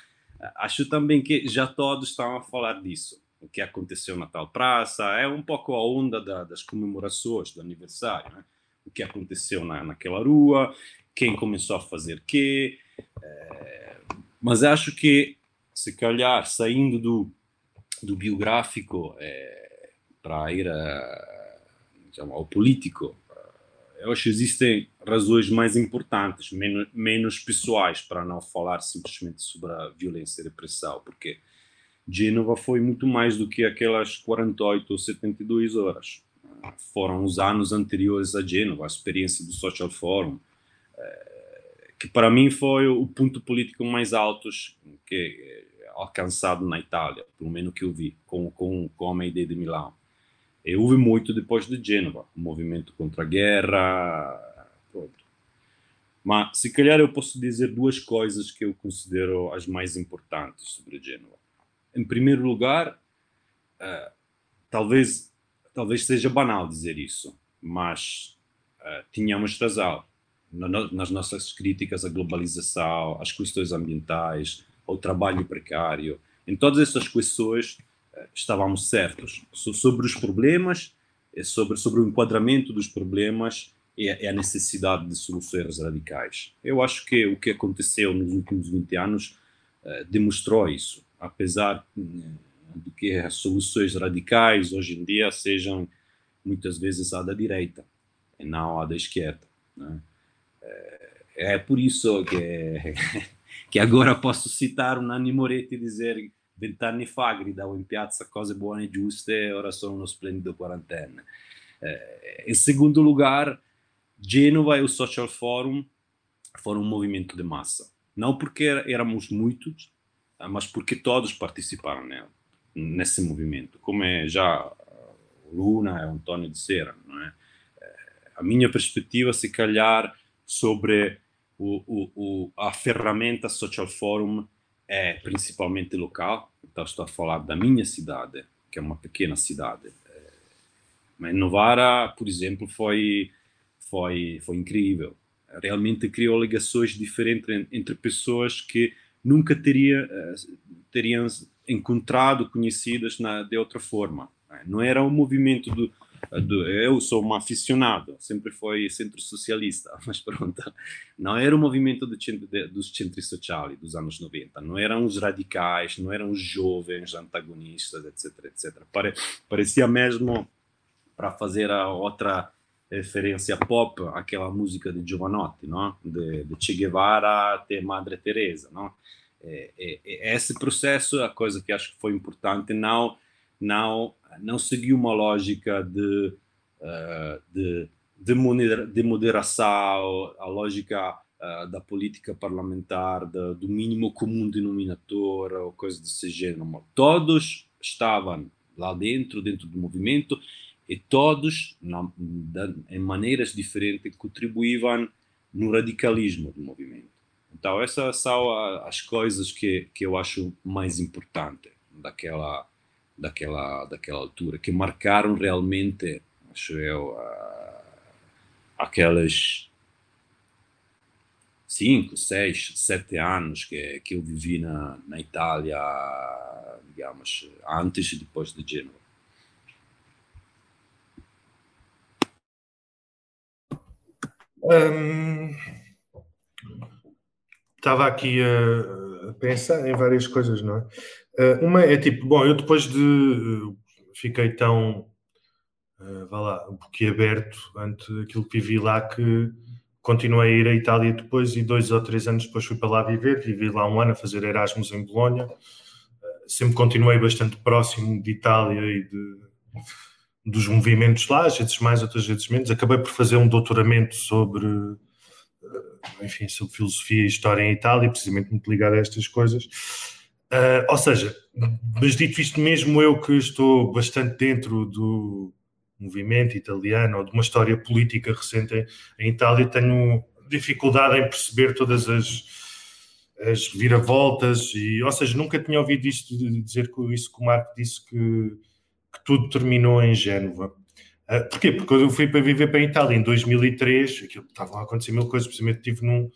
é, acho também que já todos estão a falar disso. O que aconteceu na tal praça é um pouco a onda da, das comemorações do aniversário. Né? O que aconteceu na, naquela rua, quem começou a fazer quê. É, mas acho que, se calhar, saindo do do biográfico é, para ir a, diciamo, ao político, eh, eu acho que existem razões mais importantes, menos, menos pessoais, para não falar simplesmente sobre a violência e repressão, porque Gênova foi muito mais do que aquelas 48 ou 72 horas. Foram os anos anteriores a Gênova, a experiência do Social Forum, que para mim foi o ponto político mais alto que alcançado na Itália, pelo menos que eu vi, com, com, com a Mayday de Milão. E houve muito depois de Gênova, o movimento contra a guerra, pronto. Mas, se calhar, eu posso dizer duas coisas que eu considero as mais importantes sobre Gênova. Em primeiro lugar, uh, talvez, talvez seja banal dizer isso, mas uh, tínhamos razão nas nossas críticas à globalização, às questões ambientais, ao trabalho precário. Em todas essas questões eh, estávamos certos sobre os problemas, eh, sobre, sobre o enquadramento dos problemas e a necessidade de soluções radicais. Eu acho que o que aconteceu nos últimos 20 anos uh, demonstrou isso, apesar de que as soluções radicais hoje em dia sejam muitas vezes a da direita e não a da esquerda. Né? É por isso que che agora posso citar un Nanni Moretti e dire vent'anni fa gridavo in piazza cose buone e giuste, ora sono uno splendido quarantenne. Eh, in secondo lugar, Genova e o Social Forum foram um movimento de massa. Não porque éramos muitos, mas porque todos participaram nele, nesse movimento, como é já Luna e Antônio disseram. Não é? Eh, a minha perspectiva, se calhar, sobre o, o, o, a ferramenta Social Forum é principalmente local, então estou a falar da minha cidade, que é uma pequena cidade. É, mas Novara, por exemplo, foi, foi, foi incrível. Realmente criou ligações diferentes entre pessoas que nunca teria, eh, teriam encontrado, conhecidas na, de outra forma. Não era um movimento do, eu sou um aficionado, sempre foi centro-socialista, mas pronto, não era o movimento do centro, de, dos centros sociais dos anos 90, não eram os radicais, não eram os jovens antagonistas, etc, etc. Pare, parecia mesmo para fazer a outra referência pop àquela música de Giovanotti, não? De, de Che Guevara até Madre Teresa, não? É, é, é, esse processo é a coisa que acho que foi importante, não não não seguir uma lógica de uh, de, de, modera, de moderação, a lógica uh, da política parlamentar, da, do mínimo comum denominador ou coisa desse gênero. Todos estavam lá dentro, dentro do movimento, e todos, na, da, em maneiras diferentes, contribuíam no radicalismo do movimento. Então, essas são as coisas que, que eu acho mais importantes daquela, daquela, daquela altura, que marcaram realmente, acho eu, aquelas cinco, seis, sete anos que, que eu vivi na, na Itália, digamos, antes e depois de Gênova. Estava aqui a, pensar em várias coisas, não é? Uh, uma é tipo, bom, eu depois de uh, fiquei tão uh, vá lá, um pouquinho aberto ante aquilo que vivi lá que continuei a ir à Itália depois e dois ou três anos depois fui para lá viver, vivi lá um ano a fazer Erasmus em Bolonha. sempre continuei bastante próximo de Itália e de dos movimentos lá, às vezes mais, outras vezes menos. Acabei por fazer um doutoramento sobre, eh, enfim, sobre filosofia e história em Itália, precisamente muito ligado a estas coisas. Uh, ou seja, mas dito isto, mesmo eu que estou bastante dentro do movimento italiano ou de uma história política recente em, Itália, tenho dificuldade em perceber todas as, as viravoltas e, ou seja, nunca tinha ouvido isto dizer isso que o Marco disse que tudo terminou em Génova. Uh, porquê? Porque eu fui para viver para a Itália em 2003, aquilo estavam a acontecer mil coisas, precisamente estive num,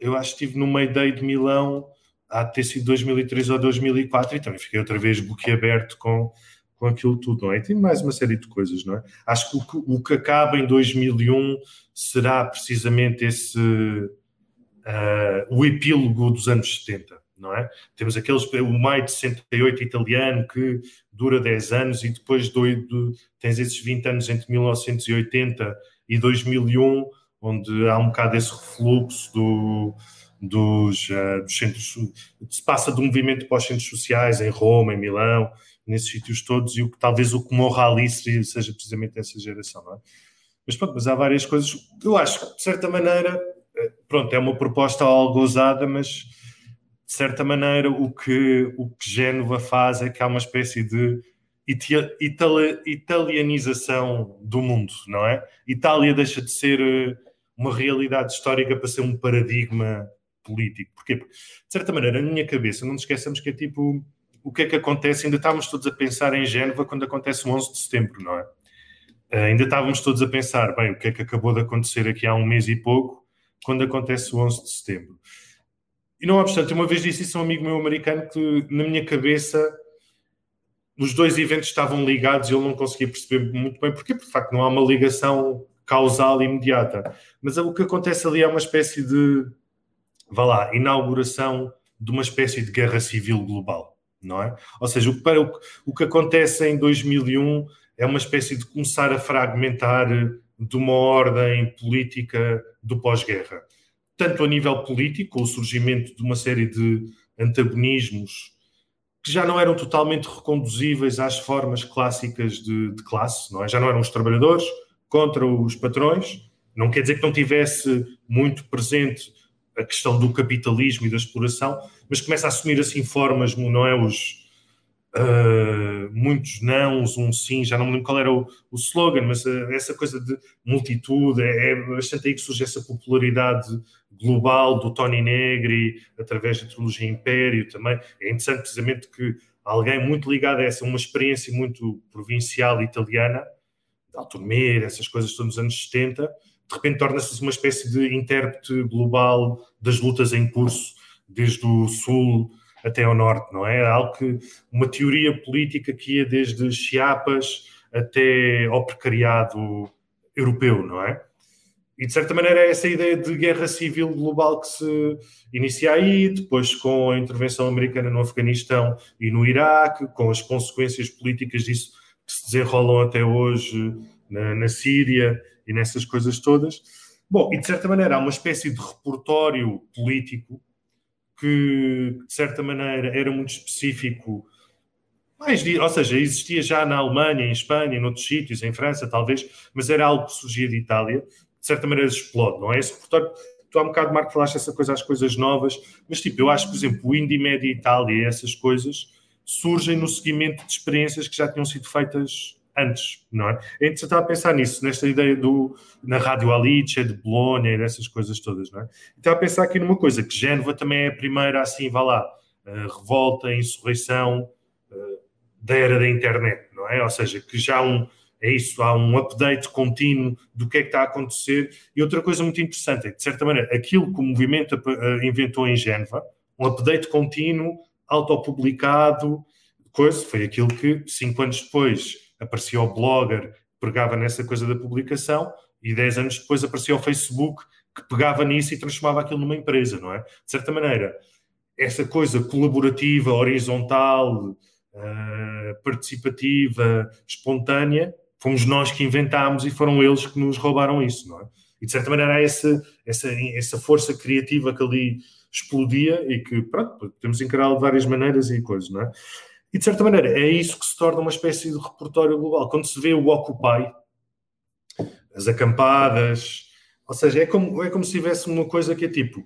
eu acho que estive no Mayday de Milão, há de ter sido 2003 ou 2004, e também fiquei outra vez boquiaberto com, com aquilo tudo, não é? E tem mais uma série de coisas, não é? Acho que o que, o que acaba em 2001 será precisamente esse, uh, o epílogo dos anos 70 não é? Temos aqueles, o maio de 68 italiano que dura 10 anos e depois do, do, tens esses 20 anos entre 1980 e 2001, onde há um bocado esse refluxo do, dos, uh, dos centros, se passa do movimento para os centros sociais em Roma, em Milão, nesses sítios todos, e o que talvez o que morra ali seja, precisamente essa geração, não é? Mas pronto, mas há várias coisas, eu acho que de certa maneira, eh, pronto, é uma proposta algo ousada, mas de certa maneira, o que, o que Génova faz é que há uma espécie de itali italianização do mundo, não é? Itália deixa de ser eh, uma realidade histórica para ser um paradigma político. Porquê? Porque, de certa maneira, na minha cabeça, não nos esqueçamos que é tipo o que é que acontece. Ainda estávamos todos a pensar em Génova quando acontece o 11 de setembro, não é? Uh, ainda estávamos todos a pensar, bem, o que é que acabou de acontecer aqui há um mês e pouco, quando acontece o 11 de setembro. E não obstante, uma vez disse isso a um amigo meu americano que na minha cabeça os dois eventos estavam ligados e eu não conseguia perceber muito bem porque de facto não há uma ligação causal imediata. Mas o que acontece ali é uma espécie de, vá lá, inauguração de uma espécie de guerra civil global, não é? Ou seja, o que, o, o que acontece em 2001 é uma espécie de começar a fragmentar de uma ordem política do pós-guerra tanto a nível político, com o surgimento de uma série de antagonismos que já não eram totalmente reconduzíveis às formas clássicas de, de, classe, não é? Já não eram os trabalhadores contra os patrões. Não quer dizer que não tivesse muito presente a questão do capitalismo e da exploração, mas começa a assumir assim formas, não é? Os, Uh, muitos nãos, um sim, já não me lembro qual era o, o slogan, mas uh, essa coisa de multitude, é, é, bastante aí que surge essa popularidade global do Tony Negri, através da trilogia Império também. É interessante precisamente que alguém muito ligado a essa, uma experiência muito provincial italiana, de Altomir, essas coisas todos nos anos 70, de repente torna-se uma espécie de intérprete global das lutas em curso, desde o sul até ao norte, não é? Algo que, uma teoria política que ia desde Chiapas até ao precariado europeu, não é? E de certa maneira é essa ideia de guerra civil global que se inicia aí, depois com a intervenção americana no Afeganistão e no Iraque, com as consequências políticas disso que se desenrolam até hoje na, na Síria e nessas coisas todas. Bom, e de certa maneira há uma espécie de repertório político que, de certa maneira, era muito específico. Mais, ou seja, existia já na Alemanha, em Espanha, em outros sítios, em França, talvez, mas era algo que surgia de Itália. De certa maneira explode, não é? Esse repertório tu há um bocado, Marco, falaste essa coisa, as coisas novas, mas tipo, eu acho, por exemplo, o Indie Media Itália essas coisas surgem no seguimento de experiências que já tinham sido feitas antes, não é? É interessante a pensar nisso, nesta ideia do, na Rádio Alice, de Bolonha e dessas coisas todas, não é? Então a pensar aqui numa coisa, que Génova também é a primeira, assim, vá lá, revolta, insurreição uh, da era da internet, não é? Ou seja, que já um, é isso, há um update contínuo do que é que está a acontecer. E outra coisa muito interessante é que, de certa maneira, aquilo que o movimento eh, inventou em Génova, um update contínuo, autopublicado, coisa, foi aquilo que cinco anos depois aparecia o blogger, pegava nessa coisa da publicação, e dez anos depois aparecia o Facebook, que pegava nisso e transformava aquilo numa empresa, não é? De certa maneira, essa coisa colaborativa, horizontal, uh, participativa, espontânea, fomos nós que inventámos e foram eles que nos roubaram isso, não é? E de certa maneira há essa, essa, essa força criativa que ali explodia e que, pronto, podemos encará-lo de várias maneiras e coisas, não é? E de certa maneira é isso que se torna uma espécie de repertório global. Quando se vê o Occupy, as acampadas, ou seja, é como, é como se tivesse uma coisa que é tipo,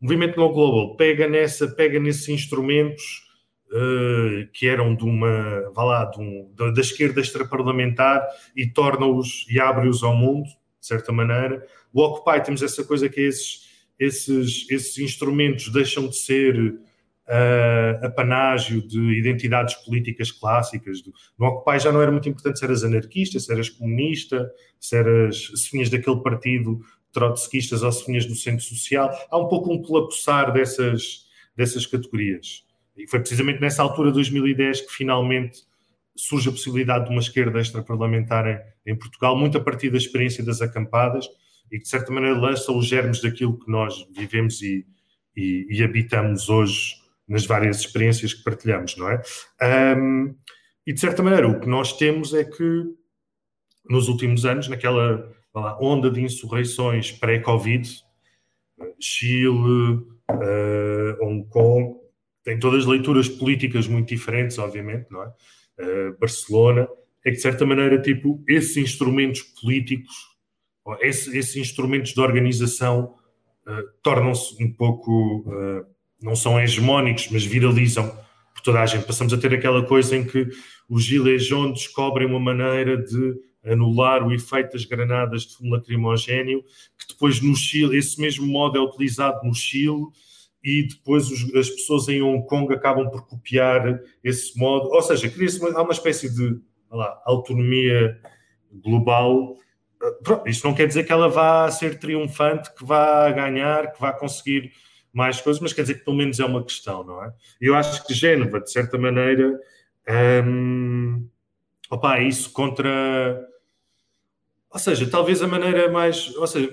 movimento no global pega nessa, pega nesses instrumentos uh, que eram de uma, vá lá, de um, da, da esquerda extraparlamentar e torna-os e abre-os ao mundo, de certa maneira. O Occupy temos essa coisa que esses, esses, esses instrumentos deixam de ser uh, apanágio de identidades políticas clássicas. No Occupy já não era muito importante se eras anarquista, se eras comunista, se, eras, se vinhas daquele partido trotskistas ou se vinhas do centro social. Há um pouco um colapsar dessas, dessas categorias. E foi precisamente nessa altura, 2010, que finalmente surge a possibilidade de uma esquerda extraparlamentar em, em Portugal, muito a partir da experiência das acampadas e que, de certa maneira, lança os germes daquilo que nós vivemos e, e, e habitamos hoje nas várias experiências que partilhamos, não é? Um, e, de certa maneira, o que nós temos é que, nos últimos anos, naquela lá, onda de insurreições pré-Covid, Chile, uh, Hong Kong, tem todas leituras políticas muito diferentes, obviamente, não é? Uh, Barcelona, é que de certa maneira, tipo, esses instrumentos políticos, esses, esses instrumentos de organização uh, tornam-se um pouco, uh, não são hegemónicos, mas viralizam por toda a gente. Passamos a ter aquela coisa em que os gilets jaunes descobrem uma maneira de anular o efeito das granadas de fumo lacrimogéneo, que depois no Chile, esse mesmo modo é utilizado no Chile, e depois os, as pessoas em Hong Kong acabam por copiar esse modo. Ou seja, cria-se uma, há uma espécie de lá, autonomia global. Pronto, isto não quer dizer que ela vá ser triunfante, que vá ganhar, que vá conseguir mais coisas, mas quer dizer que pelo menos é uma questão, não é? Eu acho que Génova, de certa maneira, hum, opa, isso contra. Ou seja, talvez a maneira mais. Ou seja,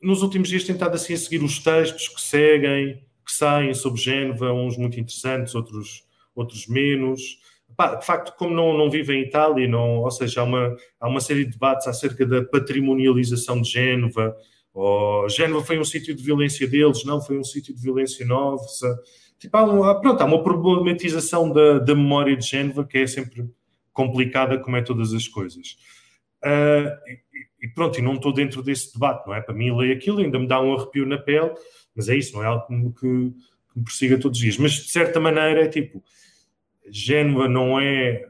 nos últimos dias tentado assim a seguir os textos que seguem que saem sobre Génova, uns muito interessantes, outros, outros menos. de facto, como não, não vive em Itália, não, ou seja, há uma, há uma série de debates acerca da patrimonialização de Génova, ou Génova foi um sítio de violência deles, não foi um sítio de violência nossa. Tipo, há, pronto, há uma problematização da, da memória de Génova que é sempre complicada, como é todas as coisas. Uh, e, e, pronto, e não estou dentro desse debate, não é? Para mim, ler aquilo ainda me dá um arrepio na pele, mas é isso, não é algo que, que me persiga todos os dias. Mas de certa maneira é tipo, Génova não é.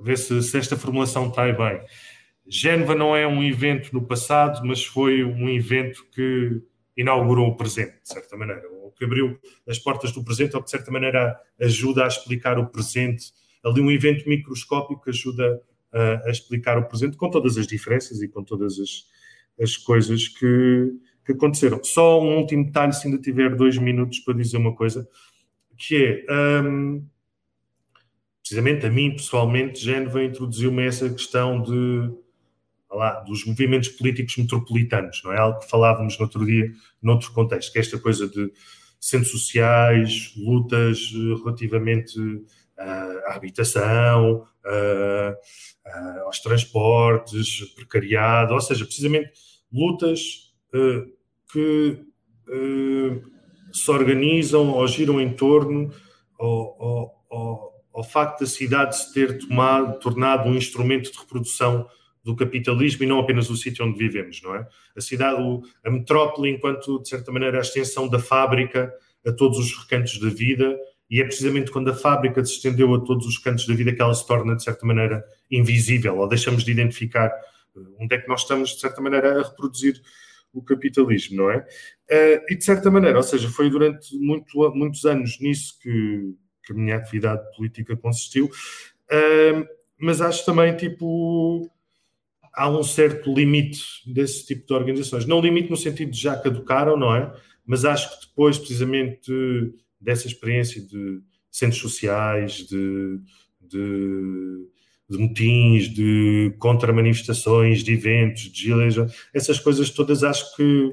Ver se, se esta formulação está bem. Génova não é um evento no passado, mas foi um evento que inaugurou o presente, de certa maneira, ou que abriu as portas do presente, ou que de certa maneira ajuda a explicar o presente. Ali um evento microscópico que ajuda a, a explicar o presente, com todas as diferenças e com todas as, as coisas que, que aconteceram. Só um último detalhe, se ainda tiver dois minutos para dizer uma coisa, que é, um, precisamente a mim, pessoalmente, Génova introduziu-me essa questão de, lá, dos movimentos políticos metropolitanos, não é? Algo que falávamos no outro dia, noutro contexto, que é esta coisa de centros sociais, lutas eh, relativamente à habitação, aos transportes, precariado, ou seja, precisamente lutas que se organizam ou giram em torno ao, ao, ao, ao facto da cidade se ter tomado, tornado um instrumento de reprodução do capitalismo e não apenas o sítio onde vivemos, não é? A cidade, a metrópole, enquanto, de certa maneira, a extensão da fábrica a todos os recantos da vida, e é precisamente quando a fábrica se estendeu a todos os cantos da vida que ela se torna, de certa maneira, invisível, ou deixamos de identificar eh, onde é que nós estamos, de certa maneira, a reproduzir o capitalismo, não é? Eh, e, de certa maneira, ou seja, foi durante muito, muitos anos nisso que, que a minha atividade política consistiu, eh, mas acho também, tipo há um certo limite desse tipo de organizações. Não limite no sentido de já caducaram, não é? Mas acho que depois, precisamente, dessa experiência de centros sociais, de, de, de motins, de contra-manifestações, de eventos, de giles, essas coisas todas acho que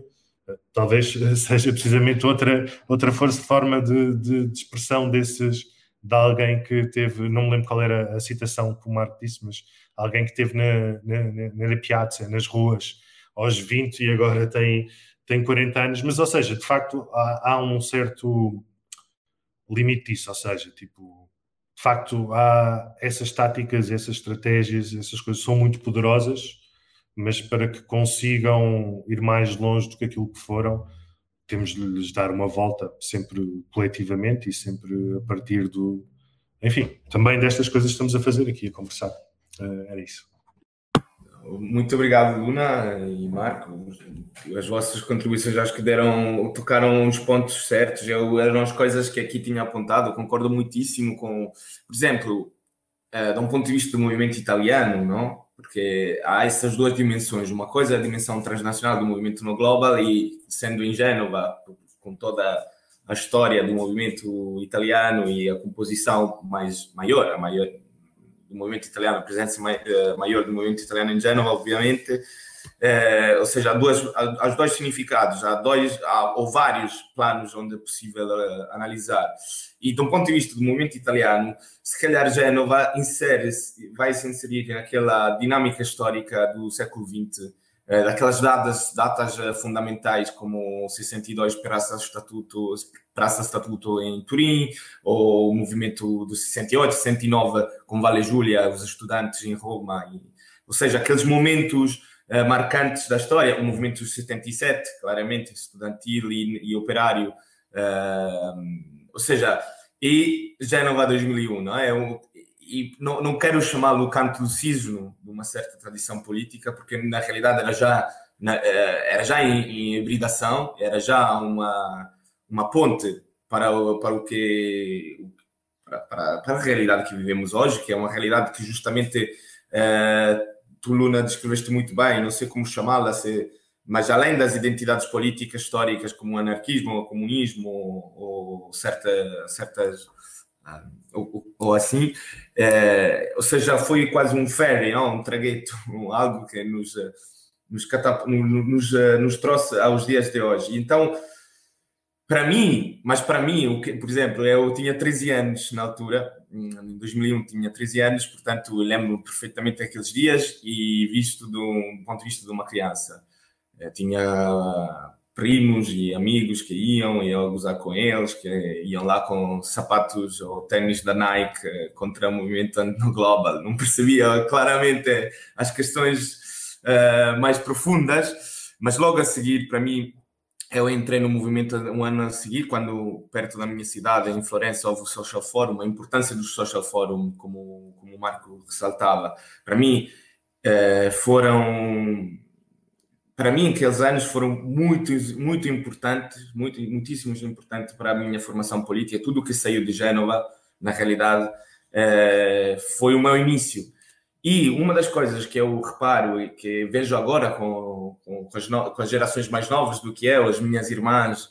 eh, talvez seja precisamente outra, outra força, forma de, de, de expressão desses de alguém que teve, não me lembro qual era a citação que o Marco disse, mas alguém que teve na, na, na piazza, nas ruas, aos 20 e agora tem, tem 40 anos, mas ou seja, de facto há, há um certo limite disso, ou seja, tipo, de facto há essas táticas, essas estratégias, essas coisas são muito poderosas, mas para que consigam ir mais longe do que aquilo que foram, temos de lhes dar uma volta sempre coletivamente e sempre a partir do. Enfim, também destas coisas estamos a fazer aqui, a conversar. Uh, era isso. Muito obrigado, Luna e Marco. As vossas contribuições acho que deram, tocaram os pontos certos. Eu, eram as coisas que aqui tinha apontado. concordo muitíssimo com, por exemplo, uh, de um ponto de vista do movimento italiano, não? porque há essas duas dimensões. Uma coisa é a dimensão transnacional do movimento no global e sendo em Gênova, com toda a história do movimento italiano e a composição mais maior, a maior do movimento italiano, a presença eh, maior do movimento italiano em Gênova, obviamente, é, ou seja, há, duas, há, há dois significados, há, dois, há ou vários planos onde é possível uh, analisar. E, um ponto de vista do movimento italiano, se calhar Génova insere vai se inserir naquela dinâmica histórica do século XX, daquelas datas, uh, fundamentais como 62 Praça Estatuto, Praça Estatuto em Turim, ou o movimento do 68, 69 com Vale Giulia, os estudantes em Roma, e, ou seja, aqueles momentos uh, marcantes da história, o movimento dos 77, claramente, estudantil e, e operário, uh, ou seja, e Génova 2001, não é? E não, não quero chamá-lo canto cisno de uma certa tradição política, porque na realidade era já, na, eh, era já em, em hibridação, era já uma, uma ponte para o, para o que para, para, para, a realidade que vivemos hoje, que é uma realidade que justamente uh, tu, Luna, descreveste muito bem, não sei como chamá-la, mas além das identidades políticas históricas como o anarquismo, o comunismo ou, ou certa, certas. Ah, ou, ou, assim, é, ou seja, foi quase um ferry, não? um tragueto, algo que nos, nos, catap, nos, nos trouxe aos dias de hoje. Então, para mim, mas para mim, o que, por exemplo, eu tinha 13 anos na altura, em 2001 tinha 13 anos, portanto lembro perfeitamente daqueles dias e visto do ponto de vista de uma criança. Eu eh, tinha primos e amigos que iam, ia gozar com eles, que iam lá com sapatos ou tênis da Nike eh, contra o movimento no global. Não percebia claramente as questões uh, mais profundas, mas logo a seguir, para mim, eu entrei no movimento um ano a seguir, quando perto da minha cidade, em Florença, houve o Social Forum, a importância do Social Forum, como, como o Marco ressaltava. Para mim, eh, foram. Para mim, aqueles anos foram muito, muito importantes, muito, muitíssimo importantes para a minha formação política. Tudo o que saiu de Gênova, na realidade, eh, foi o meu início. E uma das coisas que eu reparo e que vejo agora com, com, as, com as, gerações mais novas do que eu, as minhas irmãs,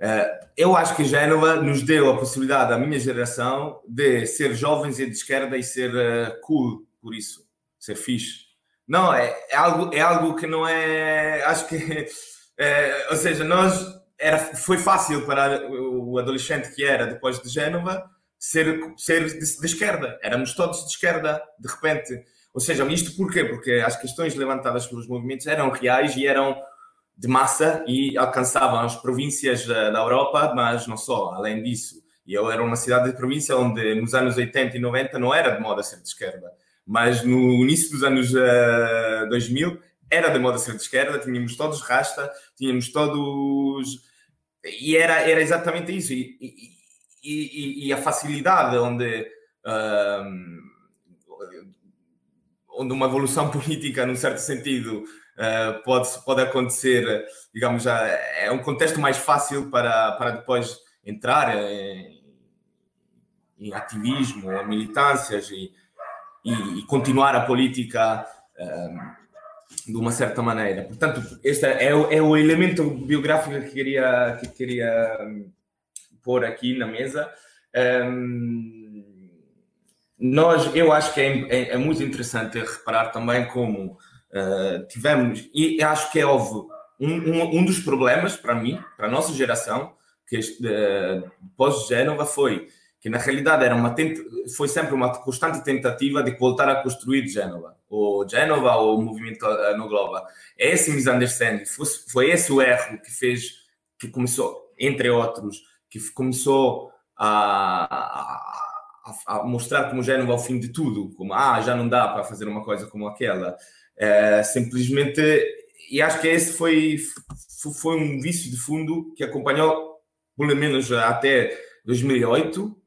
uh, eu acho que Génova nos deu a possibilidade, à minha geração, de ser jovens e de esquerda e ser uh, cool por isso, ser fixe. Não, é, é, algo, é algo que não é. Acho que. É, ou seja, nós. Era, foi fácil para o adolescente que era depois de Génova ser, ser de, de, esquerda. Éramos todos de esquerda, de repente. Ou seja, isto porquê? Porque as questões levantadas pelos movimentos eram reais e eram de massa e alcançavam as províncias da, da Europa, mas não só, além disso. E eu era uma cidade de província onde nos anos 80 e 90 não era de moda ser de esquerda, mas no início dos anos uh, eh, 2000 era de moda ser de esquerda, tínhamos todos rasta, tínhamos todos. E era, era exatamente isso. E, e, e, e a facilidade onde. Uh, onde uma evolução política, num certo sentido, uh, pode, pode acontecer, digamos, já é um contexto mais fácil para, para depois entrar em, em ativismo, em militâncias e, e, e, continuar a política um, de uma certa maneira. Portanto, este é o, é o elemento biográfico que queria, que queria hum, pôr aqui na mesa. Um, nós, eu acho que é, é, é, muito interessante reparar também como uh, tivemos, e acho que houve um, um, um, dos problemas para mim, para a nossa geração, que uh, pós-Génova foi que na realidade era uma foi sempre uma constante tentativa de voltar a construir Génova, ou Génova ou o movimento no Globo. Esse misunderstanding, foi esse o erro que fez, que começou, entre outros, que começou a, a, a mostrar como Génova é o fim de tudo, como ah, já não dá para fazer uma coisa como aquela. É, simplesmente, e acho que esse foi, foi um vício de fundo que acompanhou, pelo menos até 2008,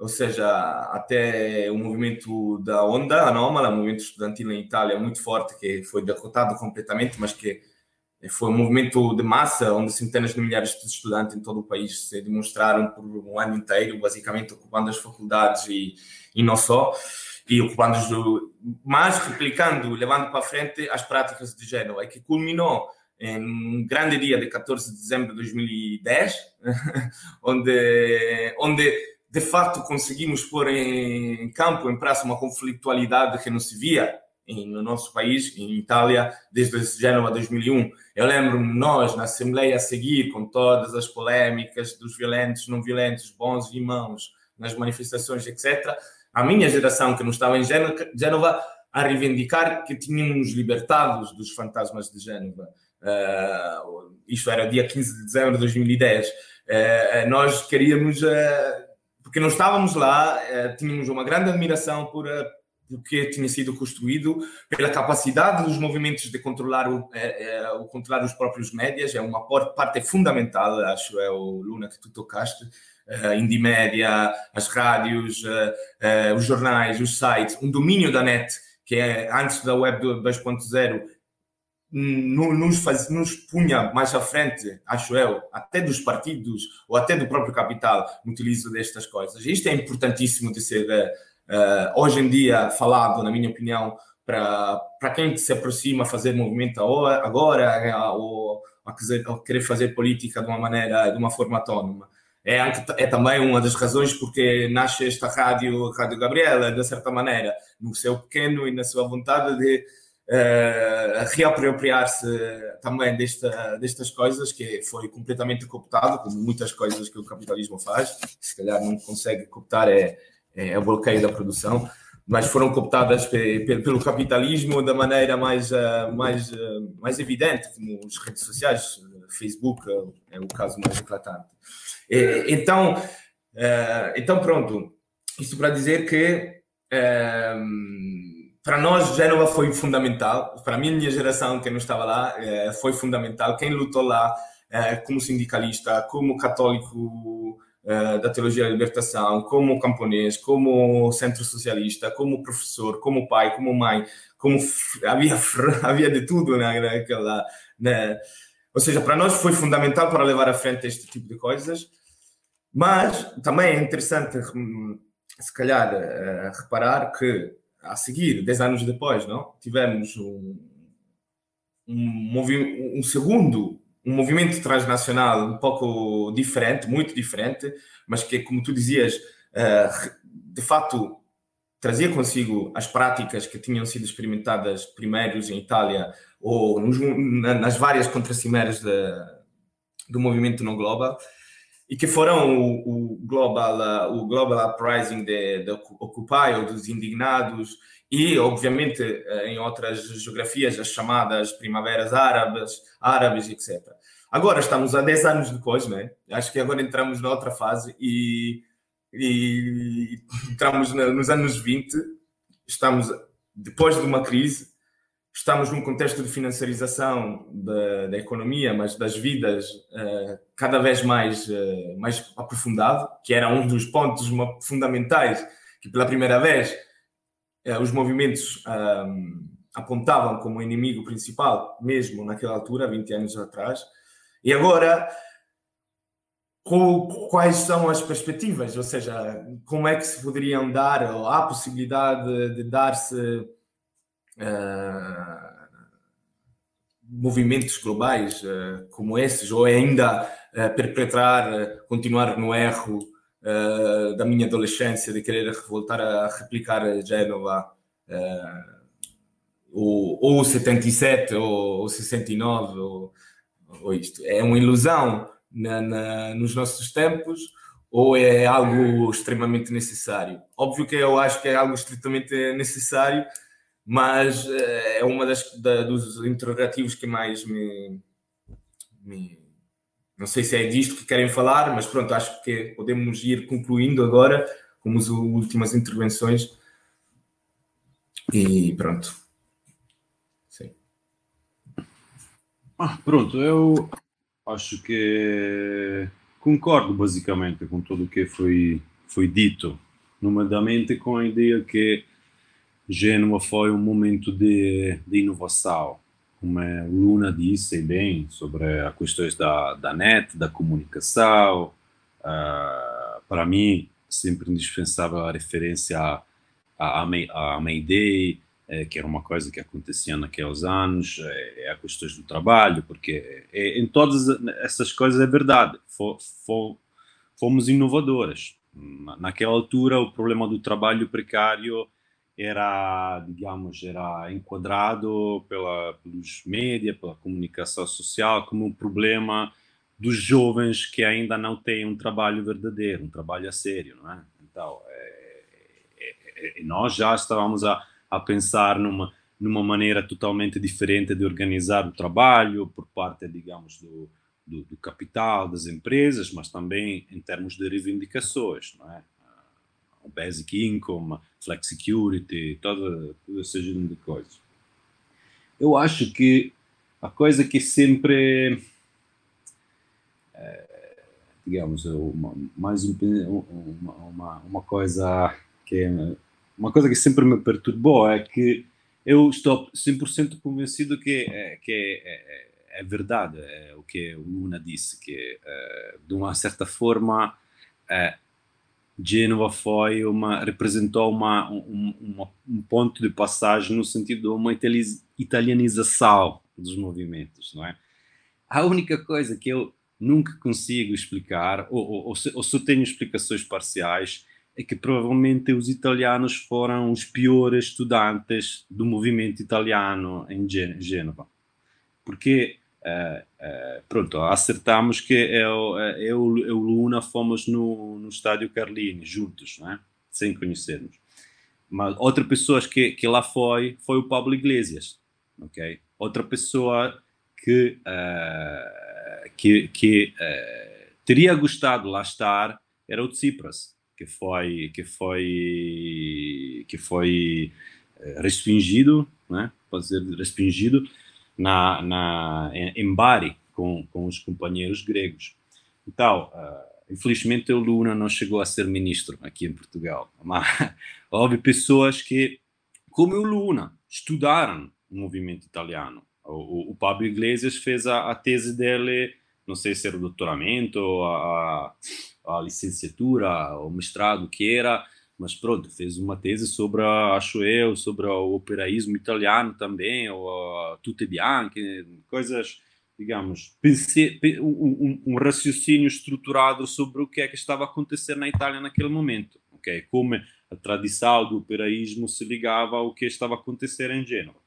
ou seja, até o movimento da Onda Anômala, o movimento estudantil em Itália muito forte, que foi derrotado completamente, mas que foi um movimento de massa, onde centenas de milhares de estudantes em todo o país se demonstraram por um ano inteiro, basicamente ocupando as faculdades e, e não só, e ocupando, mas replicando, levando para frente as práticas de Gênova, e que culminou em um grande dia de 14 de dezembro de 2010, onde, onde de fato conseguimos pôr em campo, em praça, uma conflitualidade que não se via no nosso país, em Itália, desde Gênova 2001. Eu lembro-me nós, na Assembleia, a seguir com todas as polémicas dos violentos, não violentos, bons e maus, nas manifestações, etc. A minha geração, que não estava em Gênova, a reivindicar que tínhamos libertados dos fantasmas de Gênova. Uh, isto era dia 15 de dezembro de 2010. Uh, nós queríamos... Uh, porque não estávamos lá, eh, tínhamos uma grande admiração por eh, o que tinha sido construído, pela capacidade dos movimentos de controlar, o, é, o controlar os próprios médias, é uma parte fundamental, acho, é o Luna que tu tocaste, uh, Indimédia, as rádios, os jornais, os sites, um domínio da net, que é antes da web 2.0, nos, faz, nos punha mais à frente, acho eu, até dos partidos ou até do próprio capital no utilizo destas coisas. Isto é importantíssimo de ser uh, hoje em dia falado, na minha opinião, para, quem se aproxima a fazer movimento agora ou a, a querer fazer política de uma maneira, de uma forma autónoma. É, é também uma das razões porque nasce esta rádio, Rádio Gabriela, de certa maneira, no seu pequeno e na sua vontade de uh, reapropriar-se também desta, destas coisas, que foi completamente cooptado, como muitas coisas que o capitalismo faz, se calhar não consegue cooptar é, é o bloqueio da produção, mas foram cooptadas pelo capitalismo da maneira mais, uh, mais, uh, mais evidente, como as redes sociais, Facebook é o caso mais eclatante. Então, então pronto, isso para dizer que para nós, Génova foi fundamental. Para a minha geração, que não estava lá, eh, foi fundamental. Quem lutou lá eh, como sindicalista, como católico eh, da teologia da libertação, como camponês, como centro socialista, como professor, como pai, como mãe, como havia havia de tudo naquela, né? Ou seja, para nós foi fundamental para levar à frente este tipo de coisas. Mas também é interessante, hum, se calhar, reparar que a seguir, 10 anos depois, não? tivemos um, um, um segundo, um movimento transnacional um pouco diferente, muito diferente, mas que, como tu dizias, uh, de fato trazia consigo as práticas que tinham sido experimentadas primeiros em Itália ou nos, nas várias contracimeras do movimento no global e que foram o, o global o global uprising da Occupy ou dos indignados e obviamente em outras geografias as chamadas primaveras árabes árabes etc agora estamos a 10 anos depois né acho que agora entramos na outra fase e, e entramos nos anos 20 estamos depois de uma crise estamos num contexto de financiarização da, da economia, mas das vidas uh, cada vez mais, uh, mais aprofundado, que era um dos pontos fundamentais que pela primeira vez uh, os movimentos apontavam como inimigo principal, mesmo naquela altura, 20 anos atrás. E agora, quais são as perspectivas? Ou seja, como é que se poderiam dar, ou há possibilidade de dar-se uh, movimentos globais uh, como esses, ou é ainda uh, perpetrar, continuar no erro da minha adolescência de querer voltar a replicar Génova, ou, ou 77, ou, ou 69, ou, ou isto. É uma ilusão na, na, nos nossos tempos, ou é algo extremamente necessário? Óbvio que eu acho que é algo estritamente necessário, mas eh, é uma das da, dos interrogativos que mais me, me, não sei se é disto que querem falar, mas pronto, acho que podemos ir concluindo agora com as últimas intervenções e pronto. Sim. Ah, pronto, eu acho que concordo basicamente com tudo o que foi, foi dito, nomeadamente com a ideia que Gênova foi um momento de, de inovação, como a Luna disse bem, sobre as questões da, da net, da comunicação. Uh, para mim, sempre indispensável a referência à, à, à Mayday, é, que era uma coisa que acontecia naqueles anos, é, é a questões do trabalho, porque é, em todas essas coisas é verdade, fomos inovadoras. Naquela altura, o problema do trabalho precário era, digamos, era enquadrado pela, pelos mídias, pela comunicação social, como um problema dos jovens que ainda não têm um trabalho verdadeiro, um trabalho a sério, não é? Então, é, é, é, nós já estávamos a, a pensar numa, numa maneira totalmente diferente de organizar o trabalho por parte, digamos, do, do, do capital, das empresas, mas também em termos de reivindicações, não é? Basic income, flexicurity, toda, toda essa género de coisas. Eu acho que a coisa que sempre, é, digamos, uma, mais um, uma, uma, uma coisa que uma coisa que sempre me perturbou é que eu estou 100% convencido que, é, que é, é, é, verdade é o que o Luna disse, que é, de uma certa forma Gênova foi uma representou uma, um, uma, um ponto de passagem no sentido de uma italianização dos movimentos, não é? A única coisa que eu nunca consigo explicar, ou, ou, ou, se, ou só tenho explicações parciais, é que provavelmente os italianos foram os piores estudantes do movimento italiano em Gênova. Porque Uh, uh, pronto, acertamos que eu, eu, eu Luna fomos no, no estádio Carlini juntos, né? sem conhecermos. Mas outra pessoa que, que lá foi foi o Pablo Iglesias, ok? Outra pessoa que uh, que, que teria gostado lá estar era o Tsipras, que foi que foi que foi respingido, né? Pode ser respingido na, na, em Bari com, com os companheiros gregos. Então, uh, infelizmente o Luna não chegou a ser ministro aqui em Portugal, mas houve pessoas que, como o Luna, estudaram o movimento italiano. O, o Pablo Iglesias fez a, a, tese dele, não sei se era o doutoramento, a, a licenciatura, o mestrado que era, mas pronto, fez uma tese sobre, acho eu, sobre o operaísmo italiano também, ou tutte bianche, coisas, digamos, um, um, raciocínio estruturado sobre o que é que estava a acontecer na Itália naquele momento, ok? Como a tradição do operaísmo se ligava ao que estava a acontecer em Gênova.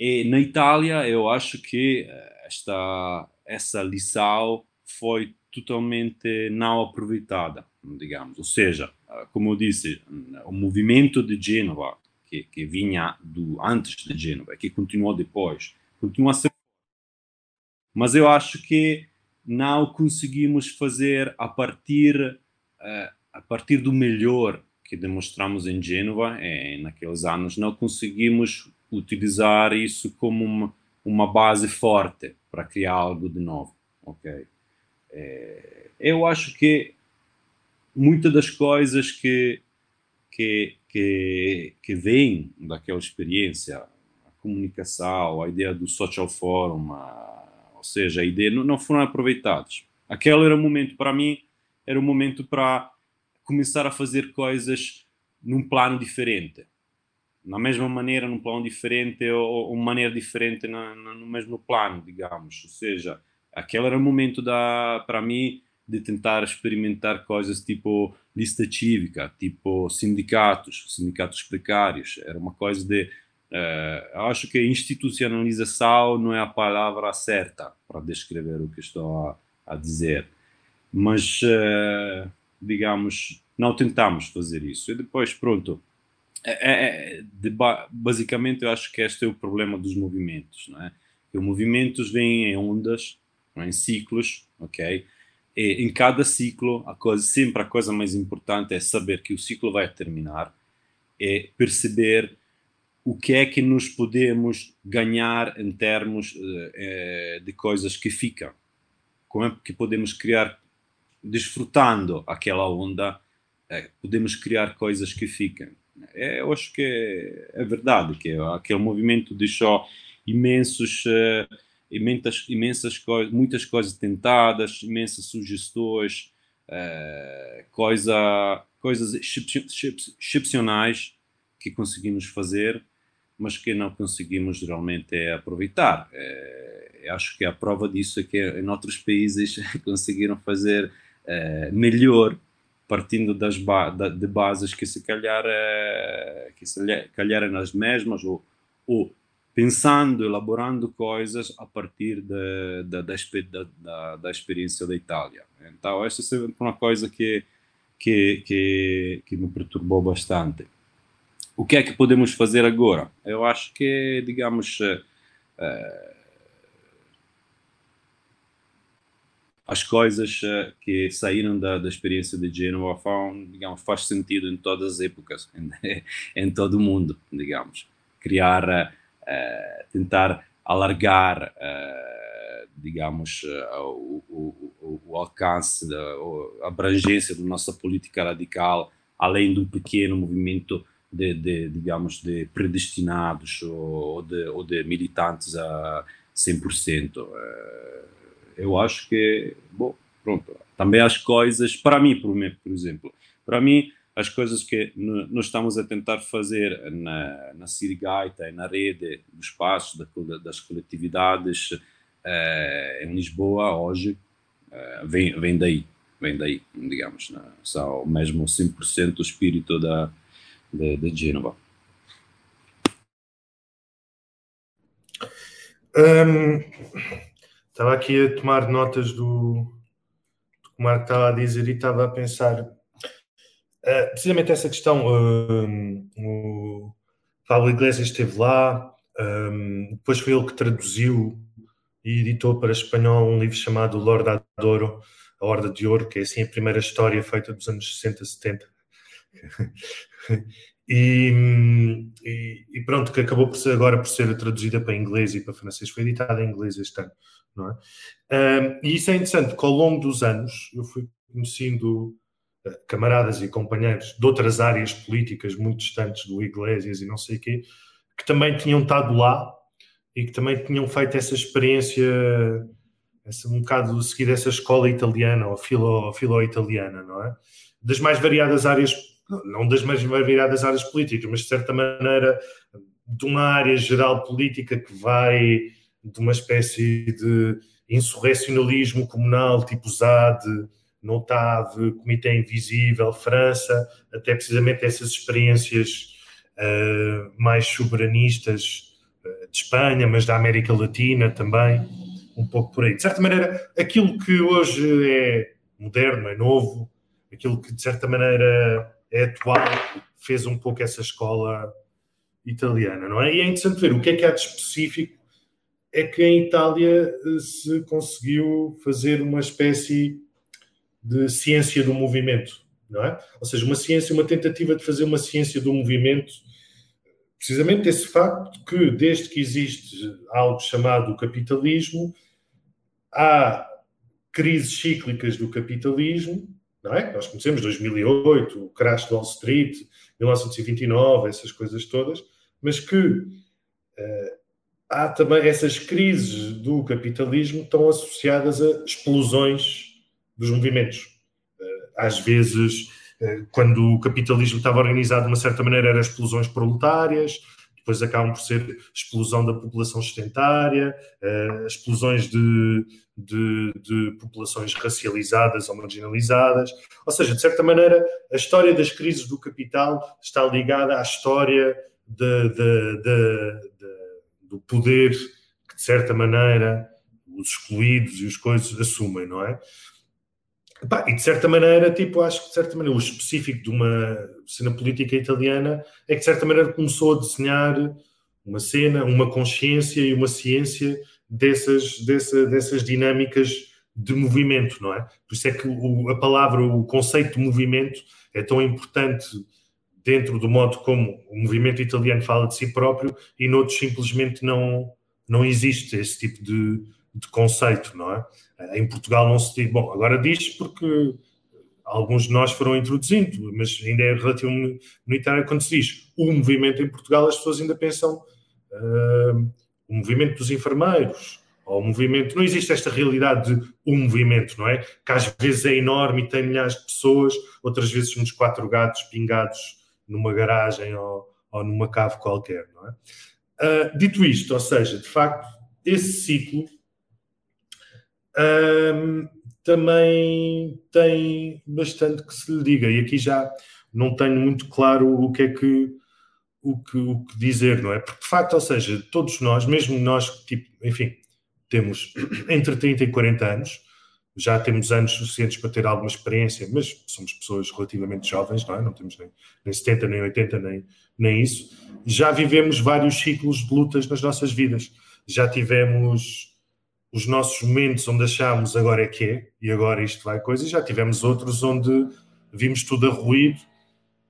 E na Itália, eu acho que esta, essa lição foi totalmente não aproveitada, digamos. Ou seja, como eu disse, o movimento de Gênova, que, que vinha do antes de Gênova, que continuou depois, continua a ser. Mas eu acho que não conseguimos fazer a partir uh, a partir do melhor que demonstramos em Gênova, é, naqueles anos, não conseguimos utilizar isso como uma, uma base forte para criar algo de novo, ok? É, eu acho que muitas das coisas que que que que vêm daquela experiência, a comunicação, a ideia do social forum, a, ou seja, a ideia não, não foram aproveitadas. Aquele era o momento para mim, era o momento para começar a fazer coisas num plano diferente. Na mesma maneira, num plano diferente, ou uma maneira diferente no, no mesmo plano, digamos. Ou seja, aquele era o momento da, para mim de tentar experimentar coisas tipo lista cívica, tipo sindicatos, sindicatos precários. Era uma coisa de. Uh, acho que institucionalização não é a palavra certa para descrever o que estou a, a dizer. Mas. Uh, digamos, não tentamos fazer isso. E depois, pronto, é, é, é de, basicamente eu acho que este é o problema dos movimentos, não é? Que os movimentos vêm em ondas, é? em ciclos, ok? E em cada ciclo, a coisa, sempre a coisa mais importante é saber que o ciclo vai terminar e perceber o que é que nos podemos ganhar em termos uh, de coisas que ficam. Como é que podemos criar desfrutando aquela onda, é, podemos criar coisas que ficam. É, eu acho que é, é verdade que aquele movimento deixou imensos, imensas, imensas coisas, muitas coisas tentadas, imensas sugestões, uh, coisa, coisas excepcionais que conseguimos fazer, mas que não conseguimos realmente aproveitar. É, acho que a prova disso é que em outros países conseguiram fazer é, melhor partindo das ba de bases que se calhar é, que se calhar é nas mesmas ou, ou pensando, elaborando coisas a partir da, da, da, experiência da Itália. Então, essa é sempre uma coisa que, que, que, que me perturbou bastante. O que é que podemos fazer agora? Eu acho que, digamos, uh, as coisas uh, que saíram da, da experiência de Genoa faz, digamos, faz sentido em todas as épocas, em, em todo o mundo, digamos. Criar, tentar alargar, uh, digamos, o, o, o, alcance, da, a abrangência da nossa política radical, além de um pequeno movimento de, de digamos, de predestinados ou de, ou de militantes a 100%. Uh, eu acho que, bom, pronto, também as coisas, para mim, por exemplo, para mim, as coisas que nós estamos a tentar fazer na, na Sirigaita e na rede dos espaços das coletividades eh, em Lisboa hoje eh, vem, vem daí, vem daí, digamos, né? são mesmo 100% o espírito da, de, de Gênova. Um, Estava aqui a tomar notas do, do que o Marco estava a dizer e estava a pensar uh, precisamente essa questão. Uh, o Pablo Iglesias esteve lá, um, depois foi ele que traduziu e editou para espanhol um livro chamado Lord Adoro, A Horda de Ouro, que é assim a primeira história feita dos anos 60, 70. E, e, pronto, que acabou por ser, agora por ser traduzida para inglês e para francês, foi editada em inglês este ano, não é? Um, e isso é interessante, porque ao longo dos anos eu fui conhecendo camaradas e companheiros de outras áreas políticas muito distantes do Iglesias e não sei o quê, que também tinham estado lá e que também tinham feito essa experiência, essa, um bocado seguir essa escola italiana ou filo, filo-italiana, não é? Das mais variadas áreas não das mais variadas áreas políticas, mas de certa maneira de uma área geral política que vai de uma espécie de insurrecionalismo comunal tipo ZAD, NOTAV, Comitê Invisível, França, até precisamente essas experiências uh, mais soberanistas uh, de Espanha, mas da América Latina também. um pouco por aí. De certa maneira, aquilo que hoje é moderno, é novo, aquilo que de certa maneira é atual, fez um pouco essa escola italiana, não é? E é interessante ver o que é que há de específico é que em Itália eh, se conseguiu fazer uma espécie de ciência do movimento, não é? Ou seja, uma ciência, uma tentativa de fazer uma ciência do movimento, precisamente esse facto que desde que existe algo chamado capitalismo, há crises cíclicas do capitalismo, não é? Nós conhecemos 2008, o crash de Wall Street, 1929, essas coisas todas, mas que uh, há também essas crises do capitalismo estão associadas a explosões dos movimentos. Uh, às vezes, uh, quando o capitalismo estava organizado de uma certa maneira, eram explosões proletárias, depois acabam por ser explosão da população sedentária, explosões de, de, de, populações racializadas ou marginalizadas. Ou seja, de certa maneira, a história das crises do capital está ligada à história de, do poder que, de certa maneira, os excluídos e os coisas assumem, não é? E de certa maneira, tipo, acho que de certa maneira o específico de uma cena política italiana é que de certa maneira começou a desenhar uma cena, uma consciência e uma ciência dessas, dessa, dessas dinâmicas de movimento, não é? Por isso é que o, a palavra, o conceito de movimento é tão importante dentro do modo como o movimento italiano fala de si próprio e noutros simplesmente não, não existe esse tipo de, de conceito, não é? Em Portugal não se diz, bom, agora diz porque alguns de nós foram introduzindo, mas ainda é relativamente unitário quando se diz o movimento em Portugal, as pessoas ainda pensam uh, o movimento dos enfermeiros, ou o movimento, não existe esta realidade de um movimento, não é? Que às vezes é enorme e tem milhares de pessoas, outras vezes uns quatro gatos pingados numa garagem ou, ou numa cave qualquer, não é? Uh, dito isto, ou seja, de facto, esse ciclo um, também tem bastante que se lhe diga, e aqui já não tenho muito claro o que é que o que, o que dizer, não é? Porque de facto, ou seja, todos nós, mesmo nós tipo, enfim, temos entre 30 e 40 anos, já temos anos suficientes para ter alguma experiência, mas somos pessoas relativamente jovens, não é? Não temos nem, nem 70, nem 80, nem, nem isso. Já vivemos vários ciclos de lutas nas nossas vidas. Já tivemos os nossos momentos onde achámos agora é que é, e agora isto vai coisa, e já tivemos outros onde vimos tudo a ruir,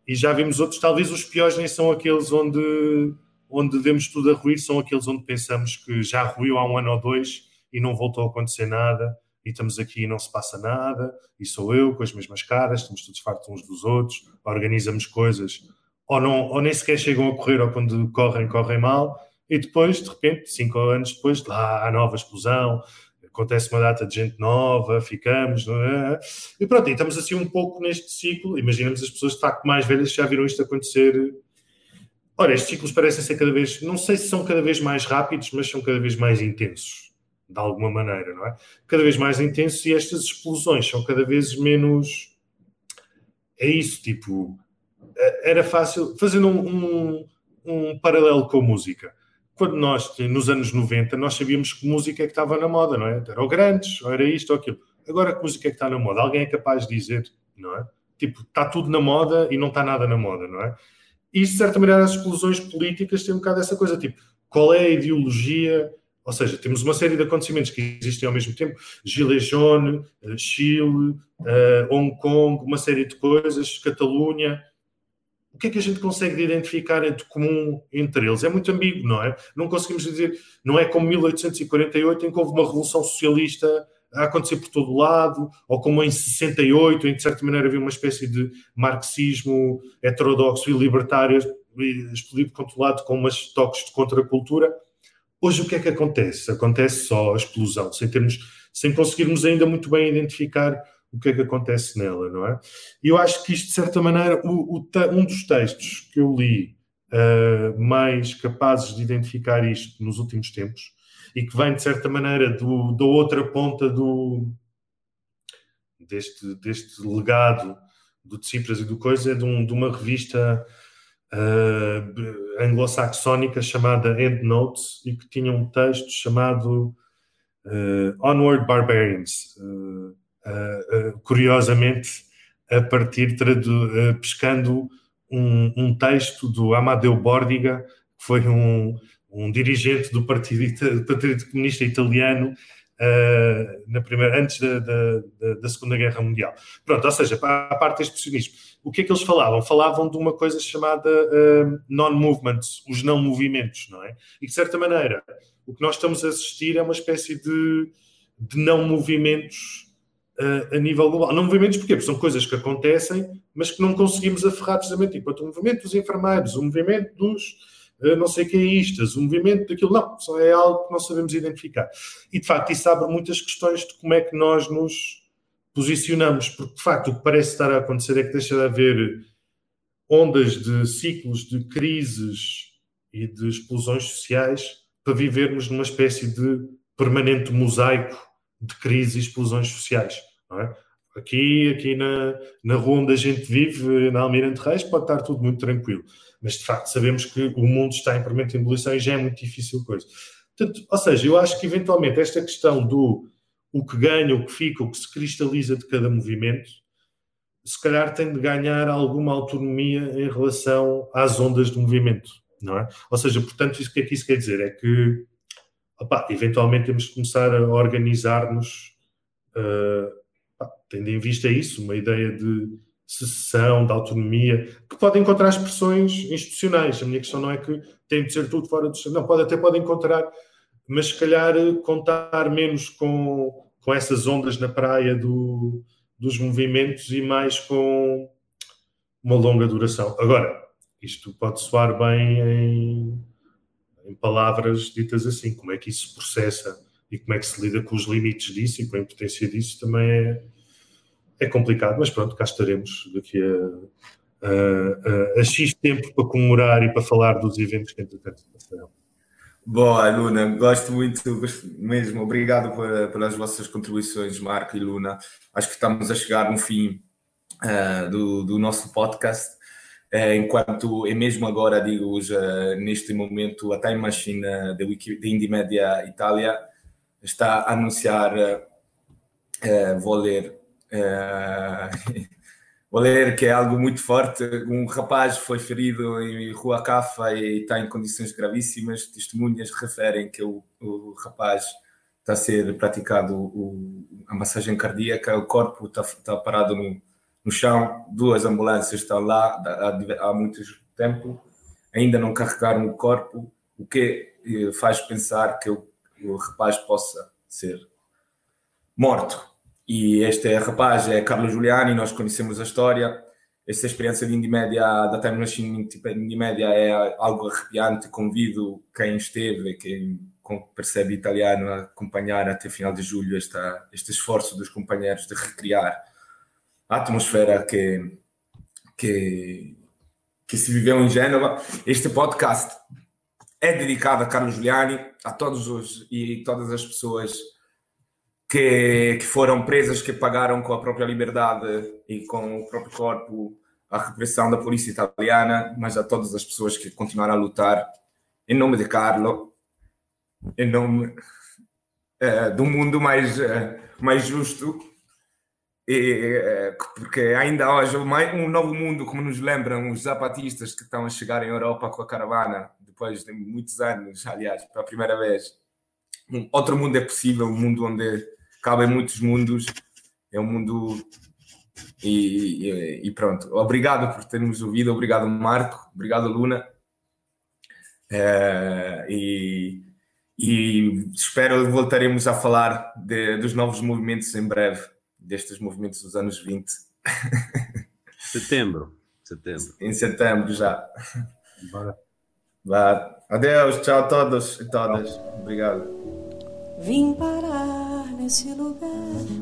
e já vimos outros, talvez os piores nem são aqueles onde, onde vemos tudo a ruir, são aqueles onde pensamos que já ruiu há um ano ou dois e não voltou a acontecer nada, e estamos aqui e não se passa nada, e sou eu com as mesmas caras, estamos todos fartos uns dos outros, organizamos coisas, ou, não, ou nem sequer chegam a correr, ou quando correm, correm mal, e depois, de repente, cinco anos depois, lá há nova explosão, acontece uma data de gente nova, ficamos, é? e pronto, e estamos assim um pouco neste ciclo, imaginamos as pessoas de facto mais velhas que já viram isto acontecer. Ora, estes ciclos parecem ser cada vez, não sei se são cada vez mais rápidos, mas são cada vez mais intensos de alguma maneira, não é? Cada vez mais intenso e estas explosões são cada vez menos. É isso, tipo. É, era fácil. Fazendo um, um, um paralelo com a música. Quando nós, nos anos 90, nós sabíamos que música é que estava na moda, não é? Era o Grandes, ou era isto ou aquilo. Agora que música é que está na moda? Alguém é capaz de dizer, não é? Tipo, está tudo na moda e não está nada na moda, não é? E, de certa maneira, as explosões políticas têm um bocado essa coisa, tipo, qual é a ideologia ou seja, temos uma série de acontecimentos que existem ao mesmo tempo: Gilets jaunes, eh, Chile, uh, Hong Kong, uma série de coisas, Catalunha. O que é que a gente consegue identificar de comum entre eles? É muito ambíguo, não é? Não conseguimos dizer, não é como 1848, em que houve uma revolução socialista a acontecer por todo lado, ou como em 68, em que de certa maneira havia uma espécie de marxismo heterodoxo e libertário explodido, controlado com umas toques de contracultura Hoje o que é que acontece? Acontece só a explosão, sem termos, sem conseguirmos ainda muito bem identificar o que é que acontece nela, não é? E eu acho que isto, de certa maneira, o, o, um dos textos que eu li uh, mais capazes de identificar isto nos últimos tempos e que vem, de certa maneira, do, da outra ponta do, deste, deste legado do Tsipras e do Coisa, é de, um, de uma revista uh, anglo-saxónica chamada Endnotes e que tinha um texto chamado Onward Barbarians. Curiosamente, a partir, tradu- pescando um, um, texto do Amadeu Bordiga, que foi um, um dirigente do Partido, do Partido Comunista Italiano uh, na primeira, antes da, da, da, Segunda Guerra Mundial. Pronto, ou seja, a parte do expressionismo, o que é que eles falavam? Falavam de uma coisa chamada uh, non-movements, os não movimentos, não é? E de certa maneira, o que nós estamos a assistir é uma espécie de, de não movimentos Uh, a nível global. Não movimentos? Porque são coisas que acontecem, mas que não conseguimos aferrar precisamente. Tipo, o movimento dos enfermeiros, o movimento dos uh, não sei queístas, o movimento daquilo. Não, só é algo que não sabemos identificar. E, de facto, isso abre muitas questões de como é que nós nos posicionamos. Porque, de facto, o que parece estar a acontecer é que deixa de haver ondas de ciclos de crises e de explosões sociais para vivermos numa espécie de permanente mosaico de crises e explosões sociais. É? Aqui, aqui na, na rua onde a gente vive, na Almirante Reis, pode estar tudo muito tranquilo. Mas, de facto, sabemos que o mundo está em permanente ebulição e já é muito difícil coisa. Portanto, ou seja, eu acho que, eventualmente, esta questão do o que ganha, o que fica, o que se cristaliza de cada movimento, se calhar tem de ganhar alguma autonomia em relação às ondas do movimento, não é? Ou seja, portanto, isso, o que é que isso quer dizer? É que eventualmente temos que começar a organizar-nos, uh, tendo em vista isso, uma ideia de secessão, de autonomia, que pode encontrar expressões institucionais. A minha questão não é que tem de ser tudo fora do... Não, pode, até pode encontrar, mas se calhar contar menos com, com essas ondas na praia do, dos movimentos e mais com uma longa duração. Agora, isto pode soar bem em em palavras ditas assim, como é que isso se processa e como é que se lida com os limites disso e com a impotência disso também é, é complicado, mas pronto, cá estaremos daqui a, a, a, a X tempo para comemorar e para falar dos eventos que entretanto passaram. Boa, Luna, gosto muito mesmo. Obrigado pelas vossas contribuições, Marco e Luna. Acho que estamos a chegar no fim uh, do, do nosso podcast. É, enquanto é mesmo agora, digo, já, neste momento, a Time Machine da Indie Media Itália está a anunciar, vou ler, vou ler que é algo muito forte, um rapaz foi ferido em Rua Cafa e está em condições gravíssimas, testemunhas referem que o, o rapaz está a ser praticado o, a massagem cardíaca, o corpo está, está parado no no chão, duas ambulâncias estão lá há, há muito tempo, ainda não carregaram o corpo, o que eh, faz pensar que o, o rapaz possa ser morto. E este rapaz é Carlos Giuliani, nós conhecemos a história. Esta experiência de Indie Media, da Time Machine tipo, Indie Media é algo arrepiante. Convido quem esteve, quem percebe italiano, a acompanhar até final de julho esta, este esforço dos companheiros de recriar atmosfera que, que, que se viveu em Gênova. Este podcast é dedicado a Carlos Giuliani, a todos os e todas as pessoas que, que foram presas, que pagaram com a própria liberdade e com o próprio corpo a repressão da polícia italiana, mas a todas as pessoas que continuaram a lutar em nome de Carlo, em nome uh, do mundo mais, uh, mais justo e, eh, porque ainda hoje um novo mundo, como nos lembram os zapatistas que estão a chegar em Europa com a caravana, depois de muitos anos, aliás, pela primeira vez. Um outro mundo é possível, um mundo onde cabem muitos mundos, é um mundo. E, e, e pronto. Obrigado por termos ouvido, obrigado Marco, obrigado Luna. É, e, e espero voltaremos a falar de, dos novos movimentos em breve destes movimentos dos anos 20. Setembro. Setembro. Em setembro já. Bora. Vá. Adeus, tchau a todos e todas. Obrigado. Vim parar nesse lugar.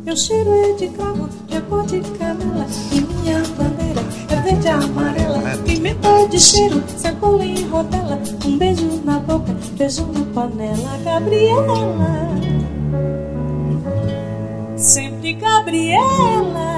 Meu cheiro é de cravo, de cor de canela. E minha bandeira é verde e amarela. Pimenta de cheiro, cebola e rodela. Um beijo na boca, beijo na panela. Gabriela sempre Gabriela.